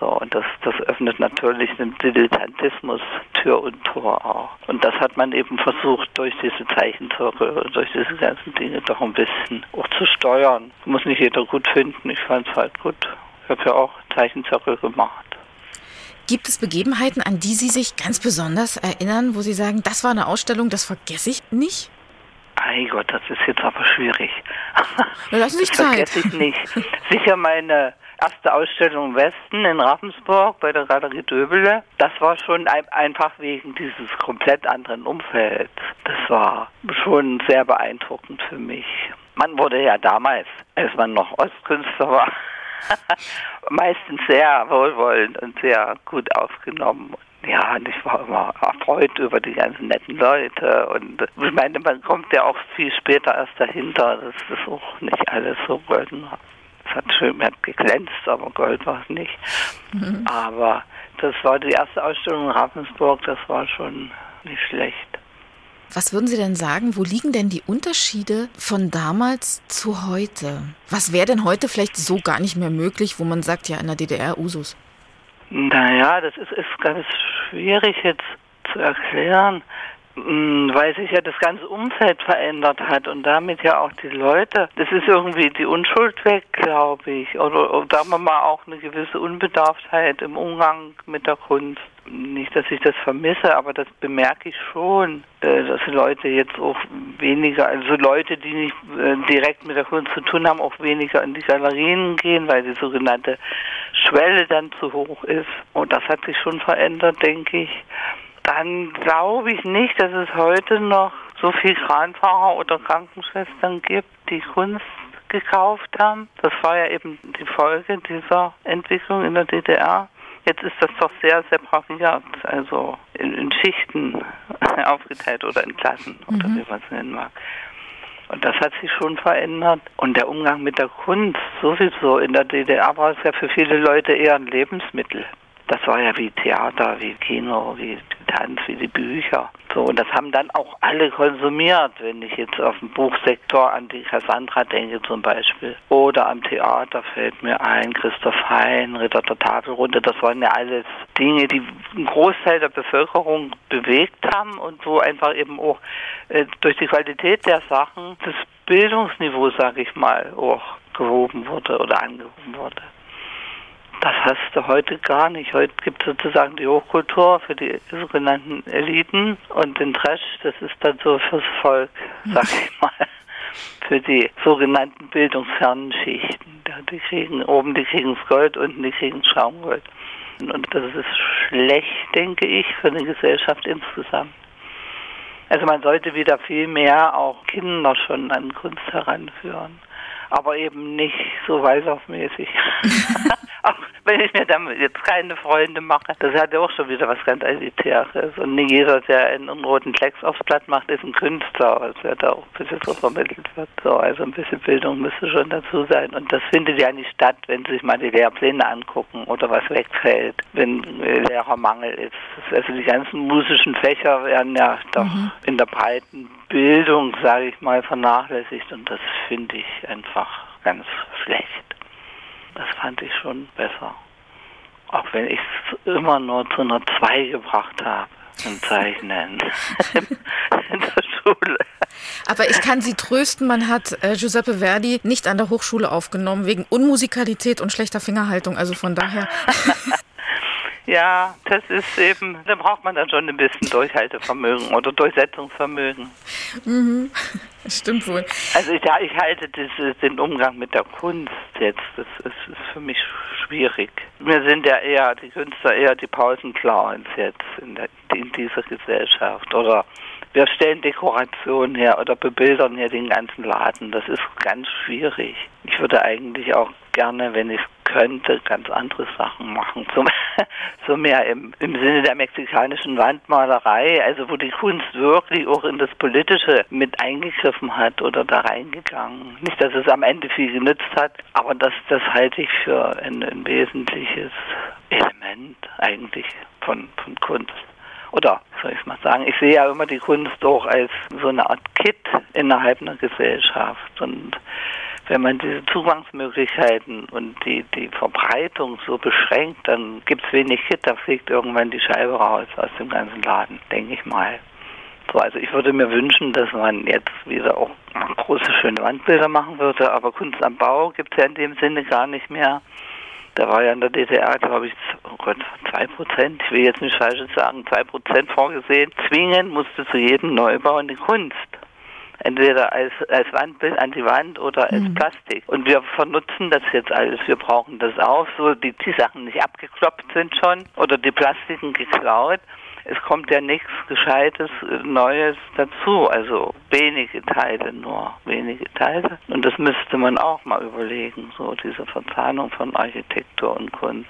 So, und das, das öffnet natürlich dem Dilettantismus Tür und Tor auch. Und das hat man eben versucht, durch diese Zeichenzirkel, durch diese ganzen Dinge doch ein bisschen auch zu steuern. Muss nicht jeder gut finden. Ich fand es halt gut. Ich habe ja auch Zeichenzirkel gemacht. Gibt es Begebenheiten, an die Sie sich ganz besonders erinnern, wo Sie sagen, das war eine Ausstellung, das vergesse ich nicht? Ei Gott, das ist jetzt aber schwierig. Lassen Sie Zeit. Vergesse ich nicht. Sicher meine erste Ausstellung im Westen in Ravensburg bei der Galerie Döbele. Das war schon ein, einfach wegen dieses komplett anderen Umfelds. Das war schon sehr beeindruckend für mich. Man wurde ja damals, als man noch Ostkünstler war, [LAUGHS] meistens sehr wohlwollend und sehr gut aufgenommen. Ja, und ich war immer erfreut über die ganzen netten Leute. Und ich meine, man kommt ja auch viel später erst dahinter, dass das auch nicht alles so golden war. Es hat schön hat geglänzt, aber Gold war es nicht. Mhm. Aber das war die erste Ausstellung in Ravensburg, das war schon nicht schlecht. Was würden Sie denn sagen, wo liegen denn die Unterschiede von damals zu heute? Was wäre denn heute vielleicht so gar nicht mehr möglich, wo man sagt, ja, in der DDR Usus? Naja, das ist, ist ganz schwierig jetzt zu erklären. Hm, weil sich ja das ganze Umfeld verändert hat und damit ja auch die Leute. Das ist irgendwie die Unschuld weg, glaube ich. Oder, oder sagen wir mal auch eine gewisse Unbedarftheit im Umgang mit der Kunst. Nicht, dass ich das vermisse, aber das bemerke ich schon, äh, dass Leute jetzt auch weniger, also Leute, die nicht äh, direkt mit der Kunst zu tun haben, auch weniger in die Galerien gehen, weil die sogenannte Schwelle dann zu hoch ist. Und das hat sich schon verändert, denke ich dann glaube ich nicht, dass es heute noch so viel Kranfahrer oder Krankenschwestern gibt, die Kunst gekauft haben. Das war ja eben die Folge dieser Entwicklung in der DDR. Jetzt ist das doch sehr separiert, also in, in Schichten [LAUGHS] aufgeteilt oder in Klassen oder mhm. wie man es nennen mag. Und das hat sich schon verändert. Und der Umgang mit der Kunst sowieso in der DDR war es ja für viele Leute eher ein Lebensmittel. Das war ja wie Theater, wie Kino, wie Tanz, wie die Bücher. So, und das haben dann auch alle konsumiert, wenn ich jetzt auf den Buchsektor an die Cassandra denke zum Beispiel. Oder am Theater fällt mir ein, Christoph Hein, Ritter der Tafelrunde, das waren ja alles Dinge, die einen Großteil der Bevölkerung bewegt haben und wo einfach eben auch äh, durch die Qualität der Sachen das Bildungsniveau, sage ich mal, auch gehoben wurde oder angehoben wurde. Das hast du heute gar nicht. Heute gibt es sozusagen die Hochkultur für die sogenannten Eliten und den Trash, das ist dann so fürs Volk, sag ich mal. Für die sogenannten bildungsfernen Schichten. Die kriegen oben, die kriegen das Gold, unten die kriegen Schaumgold. Und das ist schlecht, denke ich, für eine Gesellschaft insgesamt. Also man sollte wieder viel mehr auch Kinder schon an Kunst heranführen aber eben nicht so weißaufmäßig. [LAUGHS] [LAUGHS] auch wenn ich mir damit jetzt keine Freunde mache, das hat ja auch schon wieder was ganz Elitäres. Und nicht jeder, der einen roten Klecks aufs Blatt macht, ist ein Künstler, als der da auch ein bisschen so vermittelt wird. So, also ein bisschen Bildung müsste schon dazu sein. Und das findet ja nicht statt, wenn Sie sich mal die Lehrpläne angucken oder was wegfällt, wenn Lehrermangel ist. Also die ganzen musischen Fächer werden ja doch mhm. in der breiten Bildung, sage ich mal, vernachlässigt und das finde ich einfach ganz schlecht. Das fand ich schon besser. Auch wenn ich es immer nur zu einer 2 gebracht habe im Zeichnen [LAUGHS] in der Schule. Aber ich kann Sie trösten, man hat äh, Giuseppe Verdi nicht an der Hochschule aufgenommen, wegen Unmusikalität und schlechter Fingerhaltung. Also von daher. [LAUGHS] Ja, das ist eben, da braucht man dann schon ein bisschen Durchhaltevermögen oder Durchsetzungsvermögen. Mhm. [LAUGHS] Stimmt wohl. Also ich, ich halte das, den Umgang mit der Kunst jetzt, das ist, ist für mich schwierig. Wir sind ja eher, die Künstler eher die Pausenclowns jetzt in, der, in dieser Gesellschaft. Oder wir stellen Dekorationen her oder bebildern hier den ganzen Laden. Das ist ganz schwierig. Ich würde eigentlich auch gerne, wenn ich könnte, ganz andere Sachen machen. So, [LAUGHS] so mehr im, im Sinne der mexikanischen Wandmalerei, also wo die Kunst wirklich auch in das Politische mit eingegriffen hat oder da reingegangen. Nicht, dass es am Ende viel genützt hat, aber das, das halte ich für ein, ein wesentliches Element eigentlich von, von Kunst oder soll ich mal sagen, ich sehe ja immer die Kunst auch als so eine Art Kit innerhalb einer Gesellschaft und wenn man diese Zugangsmöglichkeiten und die, die Verbreitung so beschränkt, dann gibt es wenig Hit, da fliegt irgendwann die Scheibe raus aus dem ganzen Laden, denke ich mal. So, also ich würde mir wünschen, dass man jetzt wieder auch große, schöne Wandbilder machen würde, aber Kunst am Bau gibt es ja in dem Sinne gar nicht mehr. Da war ja in der DDR, glaube ich, oh Gott, zwei Prozent, ich will jetzt nicht falsch sagen, zwei Prozent vorgesehen. Zwingend musste zu jedem Neubau eine Kunst entweder als, als Wandbild an die Wand oder als mhm. Plastik. Und wir vernutzen das jetzt alles. Wir brauchen das auch, so die, die Sachen nicht abgekloppt sind schon oder die Plastiken geklaut. Es kommt ja nichts Gescheites, Neues dazu. Also wenige Teile nur, wenige Teile. Und das müsste man auch mal überlegen, so diese Verzahnung von Architektur und Kunst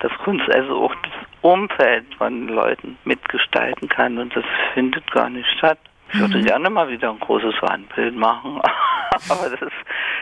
dass Kunst also auch das Umfeld von Leuten mitgestalten kann und das findet gar nicht statt. Ich würde mhm. gerne mal wieder ein großes Wandbild machen, [LAUGHS] aber das ist,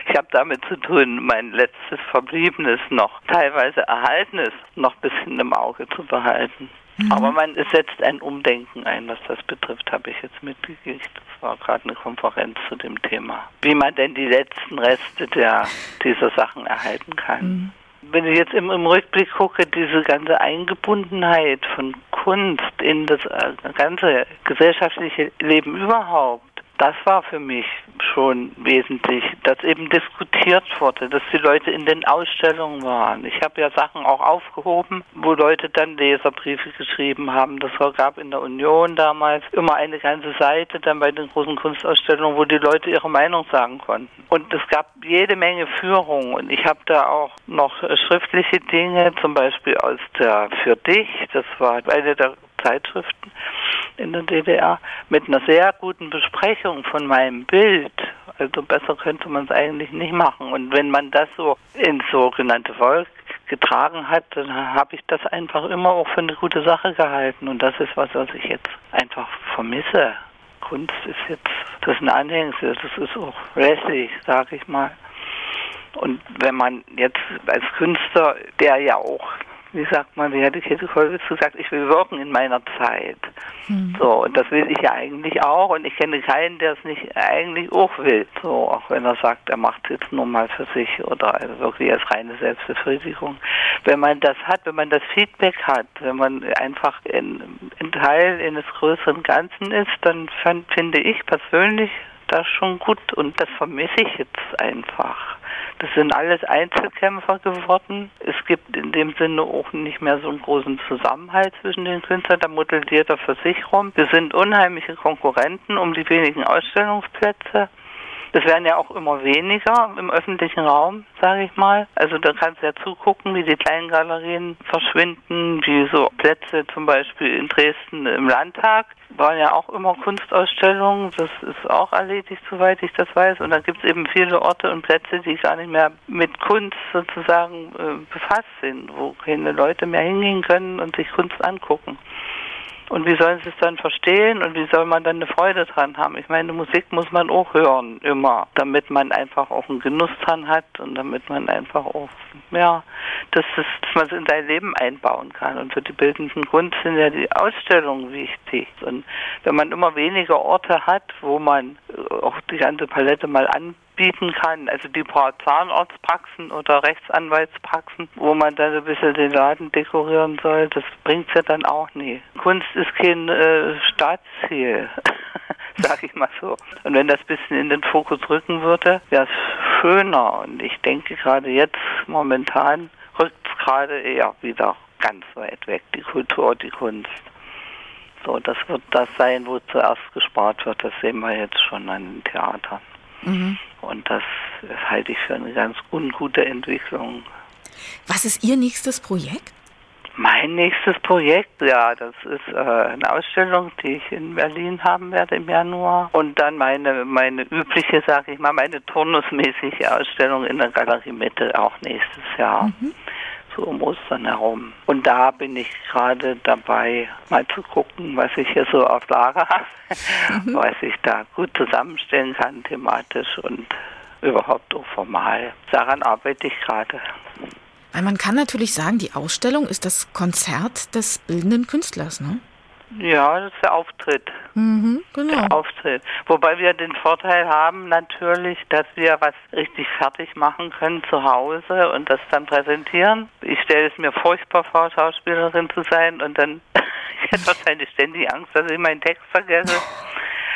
ich habe damit zu tun, mein letztes Verbliebenes noch, teilweise Erhaltenes, noch ein bisschen im Auge zu behalten. Mhm. Aber man setzt ein Umdenken ein, was das betrifft, habe ich jetzt mitgekriegt. Das war gerade eine Konferenz zu dem Thema. Wie man denn die letzten Reste der, dieser Sachen erhalten kann. Mhm wenn ich jetzt im, im, Rückblick gucke, diese ganze Eingebundenheit von Kunst in das äh, ganze gesellschaftliche Leben überhaupt, das war für mich schon wesentlich, dass eben diskutiert wurde, dass die Leute in den Ausstellungen waren. Ich habe ja Sachen auch aufgehoben, wo Leute dann Leserbriefe geschrieben haben. Das gab in der Union damals immer eine ganze Seite dann bei den großen Kunstausstellungen, wo die Leute ihre Meinung sagen konnten. Und es gab jede Menge Führungen und ich habe da auch noch schriftliche Dinge, zum Beispiel aus der Für dich, das war eine der Zeitschriften, in der DDR mit einer sehr guten Besprechung von meinem Bild. Also besser könnte man es eigentlich nicht machen. Und wenn man das so ins sogenannte Volk getragen hat, dann habe ich das einfach immer auch für eine gute Sache gehalten. Und das ist was, was ich jetzt einfach vermisse. Kunst ist jetzt, das ist ein Anhängsel, das ist auch lässig, sage ich mal. Und wenn man jetzt als Künstler, der ja auch wie sagt man, wie hätte Käthe Kollwitz gesagt, ich will wirken in meiner Zeit. Hm. So, und das will ich ja eigentlich auch und ich kenne keinen, der es nicht eigentlich auch will. So, auch wenn er sagt, er macht es jetzt nur mal für sich oder also wirklich als reine Selbstbefriedigung. Wenn man das hat, wenn man das Feedback hat, wenn man einfach ein, ein Teil eines größeren Ganzen ist, dann fand, finde ich persönlich das schon gut und das vermisse ich jetzt einfach. Das sind alles Einzelkämpfer geworden. Es gibt in dem Sinne auch nicht mehr so einen großen Zusammenhalt zwischen den Künstlern. Da modelt jeder für sich rum. Wir sind unheimliche Konkurrenten um die wenigen Ausstellungsplätze. Das werden ja auch immer weniger im öffentlichen Raum, sage ich mal. Also da kannst du ja zugucken, wie die kleinen Galerien verschwinden, wie so Plätze zum Beispiel in Dresden im Landtag waren ja auch immer Kunstausstellungen. Das ist auch erledigt, soweit ich das weiß. Und dann gibt es eben viele Orte und Plätze, die gar nicht mehr mit Kunst sozusagen äh, befasst sind, wo keine Leute mehr hingehen können und sich Kunst angucken. Und wie sollen sie es dann verstehen und wie soll man dann eine Freude dran haben? Ich meine, Musik muss man auch hören, immer, damit man einfach auch einen Genuss dran hat und damit man einfach auch, ja, dass, das, dass man es in sein Leben einbauen kann. Und für die bildenden Kunst sind ja die Ausstellungen wichtig. Und wenn man immer weniger Orte hat, wo man auch die ganze Palette mal anbietet, bieten kann. Also die paar Zahnarztpraxen oder Rechtsanwaltspraxen, wo man dann ein bisschen den Laden dekorieren soll, das bringt es ja dann auch nie. Kunst ist kein äh, Staatsziel, [LAUGHS] sag ich mal so. Und wenn das ein bisschen in den Fokus rücken würde, wäre es schöner. Und ich denke gerade jetzt momentan rückt es gerade eher wieder ganz weit weg, die Kultur, die Kunst. So, das wird das sein, wo zuerst gespart wird. Das sehen wir jetzt schon an den Theatern. Mhm. Und das halte ich für eine ganz ungute Entwicklung. Was ist Ihr nächstes Projekt? Mein nächstes Projekt, ja, das ist äh, eine Ausstellung, die ich in Berlin haben werde im Januar. Und dann meine, meine übliche, sage ich mal, meine turnusmäßige Ausstellung in der Galerie Mitte auch nächstes Jahr. Mhm so um Ostern herum. Und da bin ich gerade dabei, mal zu gucken, was ich hier so auf Lager habe, mhm. [LAUGHS] was ich da gut zusammenstellen kann, thematisch und überhaupt auch formal. Daran arbeite ich gerade. Weil man kann natürlich sagen, die Ausstellung ist das Konzert des bildenden Künstlers, ne? Ja, das ist der Auftritt. Mhm, genau. Der Auftritt. Wobei wir den Vorteil haben natürlich, dass wir was richtig fertig machen können zu Hause und das dann präsentieren. Ich stelle es mir furchtbar vor, Schauspielerin zu sein und dann, [LAUGHS] ich hätte wahrscheinlich ständig Angst, dass ich meinen Text vergesse.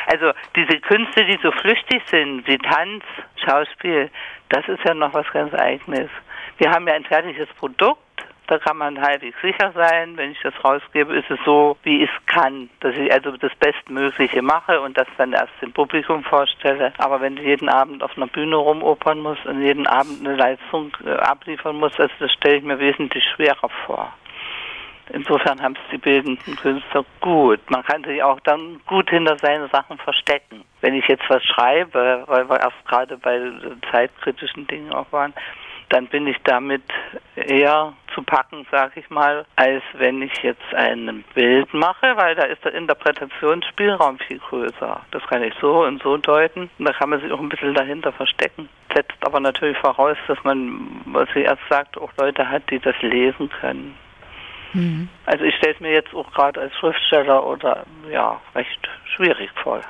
Also diese Künste, die so flüchtig sind, wie Tanz, Schauspiel, das ist ja noch was ganz Eigenes. Wir haben ja ein fertiges Produkt da kann man halbwegs sicher sein, wenn ich das rausgebe, ist es so, wie ich es kann, dass ich also das Bestmögliche mache und das dann erst dem Publikum vorstelle. Aber wenn du jeden Abend auf einer Bühne rumopern musst und jeden Abend eine Leistung äh, abliefern musst, also das stelle ich mir wesentlich schwerer vor. Insofern haben es die bildenden Künstler gut. Man kann sich auch dann gut hinter seinen Sachen verstecken. Wenn ich jetzt was schreibe, weil wir erst gerade bei zeitkritischen Dingen auch waren, dann bin ich damit eher zu packen, sage ich mal, als wenn ich jetzt ein Bild mache, weil da ist der Interpretationsspielraum viel größer. Das kann ich so und so deuten und da kann man sich auch ein bisschen dahinter verstecken. Setzt aber natürlich voraus, dass man, was sie erst sagt, auch Leute hat, die das lesen können. Mhm. Also ich stelle es mir jetzt auch gerade als Schriftsteller oder ja recht schwierig vor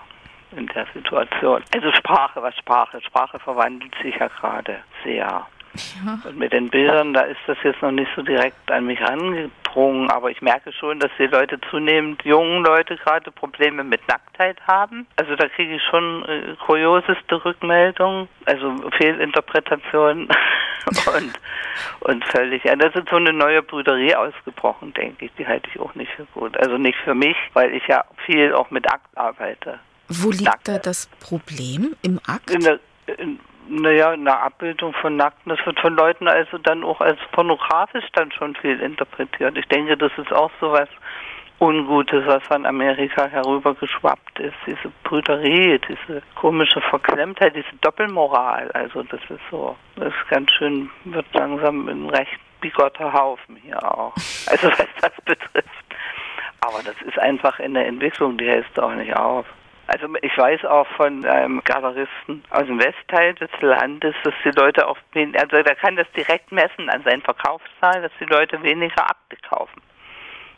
in der Situation. Also Sprache, was Sprache? Sprache verwandelt sich ja gerade sehr. Ja. Und mit den Bildern, da ist das jetzt noch nicht so direkt an mich angedrungen, aber ich merke schon, dass die Leute zunehmend, jungen Leute gerade Probleme mit Nacktheit haben. Also da kriege ich schon äh, kurioseste Rückmeldungen, also Fehlinterpretationen [LAUGHS] und, und völlig, ja, das ist so eine neue Brüderie ausgebrochen, denke ich, die halte ich auch nicht für gut. Also nicht für mich, weil ich ja viel auch mit Akt arbeite. Wo liegt Nackt. da das Problem im Akt? In der, in, naja, eine Abbildung von Nackten, das wird von Leuten also dann auch als pornografisch dann schon viel interpretiert. Ich denke, das ist auch sowas Ungutes, was von Amerika herübergeschwappt ist. Diese Brüderie, diese komische Verklemmtheit, diese Doppelmoral. Also das ist so, das ist ganz schön, wird langsam ein recht bigotter Haufen hier auch. [LAUGHS] Also was das betrifft. Aber das ist einfach in der Entwicklung, die hältst du auch nicht auf. Also ich weiß auch von einem Galeristen aus dem Westteil des Landes, dass die Leute auch, also der kann das direkt messen an seinen Verkaufszahlen, dass die Leute weniger Akte kaufen.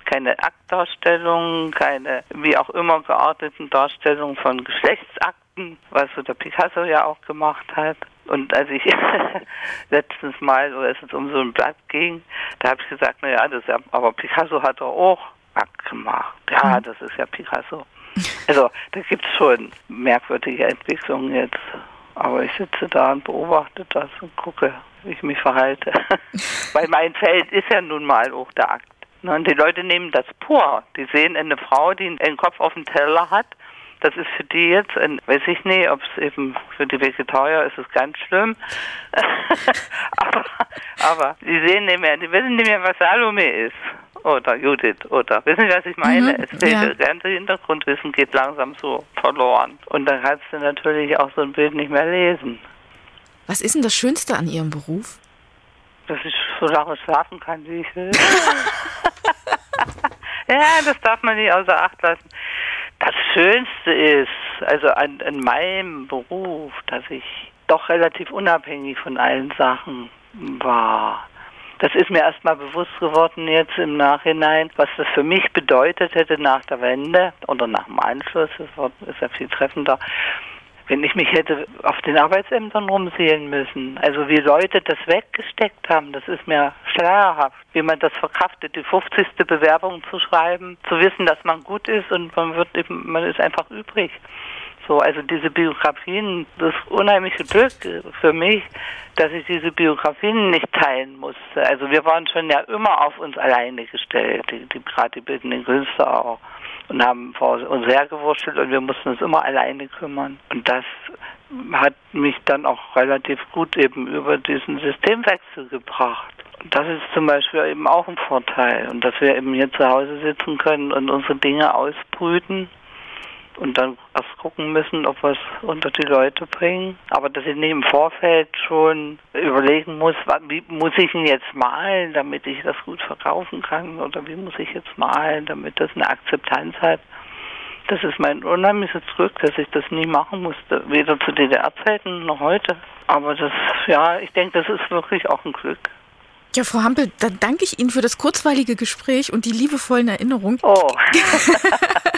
Keine Aktdarstellungen, keine wie auch immer gearteten Darstellungen von Geschlechtsakten, was so der Picasso ja auch gemacht hat. Und als ich [LAUGHS] letztens mal, oder es jetzt um so ein Blatt ging, da habe ich gesagt, naja, das ist ja, aber Picasso hat doch auch Akt gemacht. Ja, das ist ja Picasso. Also da gibt es schon merkwürdige Entwicklungen jetzt. Aber ich sitze da und beobachte das und gucke, wie ich mich verhalte. [LAUGHS] Weil mein Feld ist ja nun mal auch der Akt. Und die Leute nehmen das pur. Die sehen eine Frau, die einen Kopf auf dem Teller hat. Das ist für die jetzt, ein, weiß ich nicht, ob es eben für die Vegetarier ist es ganz schlimm. [LAUGHS] aber, aber die sehen nicht mehr, die wissen nicht mehr, was Salome ist oder Judith oder wissen Sie, was ich meine? Mhm, es ja. das ganze Hintergrundwissen geht langsam so verloren. Und dann kannst du natürlich auch so ein Bild nicht mehr lesen. Was ist denn das Schönste an Ihrem Beruf? Dass ich so lange schlafen kann, wie ich will. [LAUGHS] ja, das darf man nicht außer Acht lassen. Das Schönste ist, also an, an meinem Beruf, dass ich doch relativ unabhängig von allen Sachen war. Das ist mir erstmal bewusst geworden jetzt im Nachhinein, was das für mich bedeutet hätte nach der Wende oder nach dem Anschluss. Das ist ja viel treffender wenn ich mich hätte auf den Arbeitsämtern rumsehen müssen. Also wie Leute das weggesteckt haben, das ist mir schleierhaft. Wie man das verkraftet, die 50. Bewerbung zu schreiben, zu wissen, dass man gut ist und man wird eben, man ist einfach übrig. So, also diese Biografien, das unheimliche Glück für mich, dass ich diese Biografien nicht teilen musste. Also wir waren schon ja immer auf uns alleine gestellt, die, die gerade die bildenden Künstler auch und haben vor uns hergewurschtelt und wir mussten uns immer alleine kümmern. Und das hat mich dann auch relativ gut eben über diesen Systemwechsel gebracht. Und das ist zum Beispiel eben auch ein Vorteil. Und dass wir eben hier zu Hause sitzen können und unsere Dinge ausbrüten und dann erst gucken müssen, ob wir es unter die Leute bringen. Aber dass ich nicht im Vorfeld schon überlegen muss, wie muss ich ihn jetzt malen, damit ich das gut verkaufen kann oder wie muss ich jetzt malen, damit das eine Akzeptanz hat. Das ist mein unheimliches Glück, dass ich das nie machen musste, weder zu DDR-Zeiten noch heute. Aber das, ja, ich denke, das ist wirklich auch ein Glück. Ja, Frau Hampel, dann danke ich Ihnen für das kurzweilige Gespräch und die liebevollen Erinnerungen. Oh. [LAUGHS]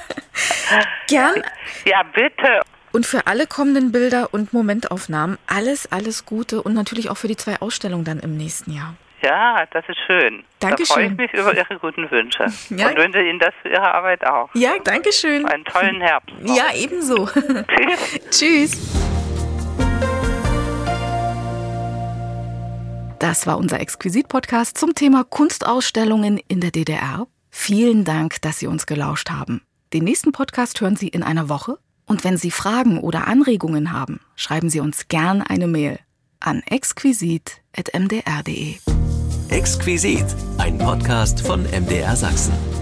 Gern. Ja, bitte. Und für alle kommenden Bilder und Momentaufnahmen alles, alles Gute und natürlich auch für die zwei Ausstellungen dann im nächsten Jahr. Ja, das ist schön. Dankeschön. Da freue ich mich über Ihre guten Wünsche. [LAUGHS] Ja. Und wünsche Ihnen das für Ihre Arbeit auch. Ja, danke schön. Einen tollen Herbst. Noch. Ja, ebenso. [LAUGHS] [LAUGHS] Tschüss. Tschüss. Das war unser Exquisit-Podcast zum Thema Kunstausstellungen in der DDR. Vielen Dank, dass Sie uns gelauscht haben. Den nächsten Podcast hören Sie in einer Woche. Und wenn Sie Fragen oder Anregungen haben, schreiben Sie uns gern eine Mail an exquisit.mdr.de. Exquisit, ein Podcast von MDR Sachsen.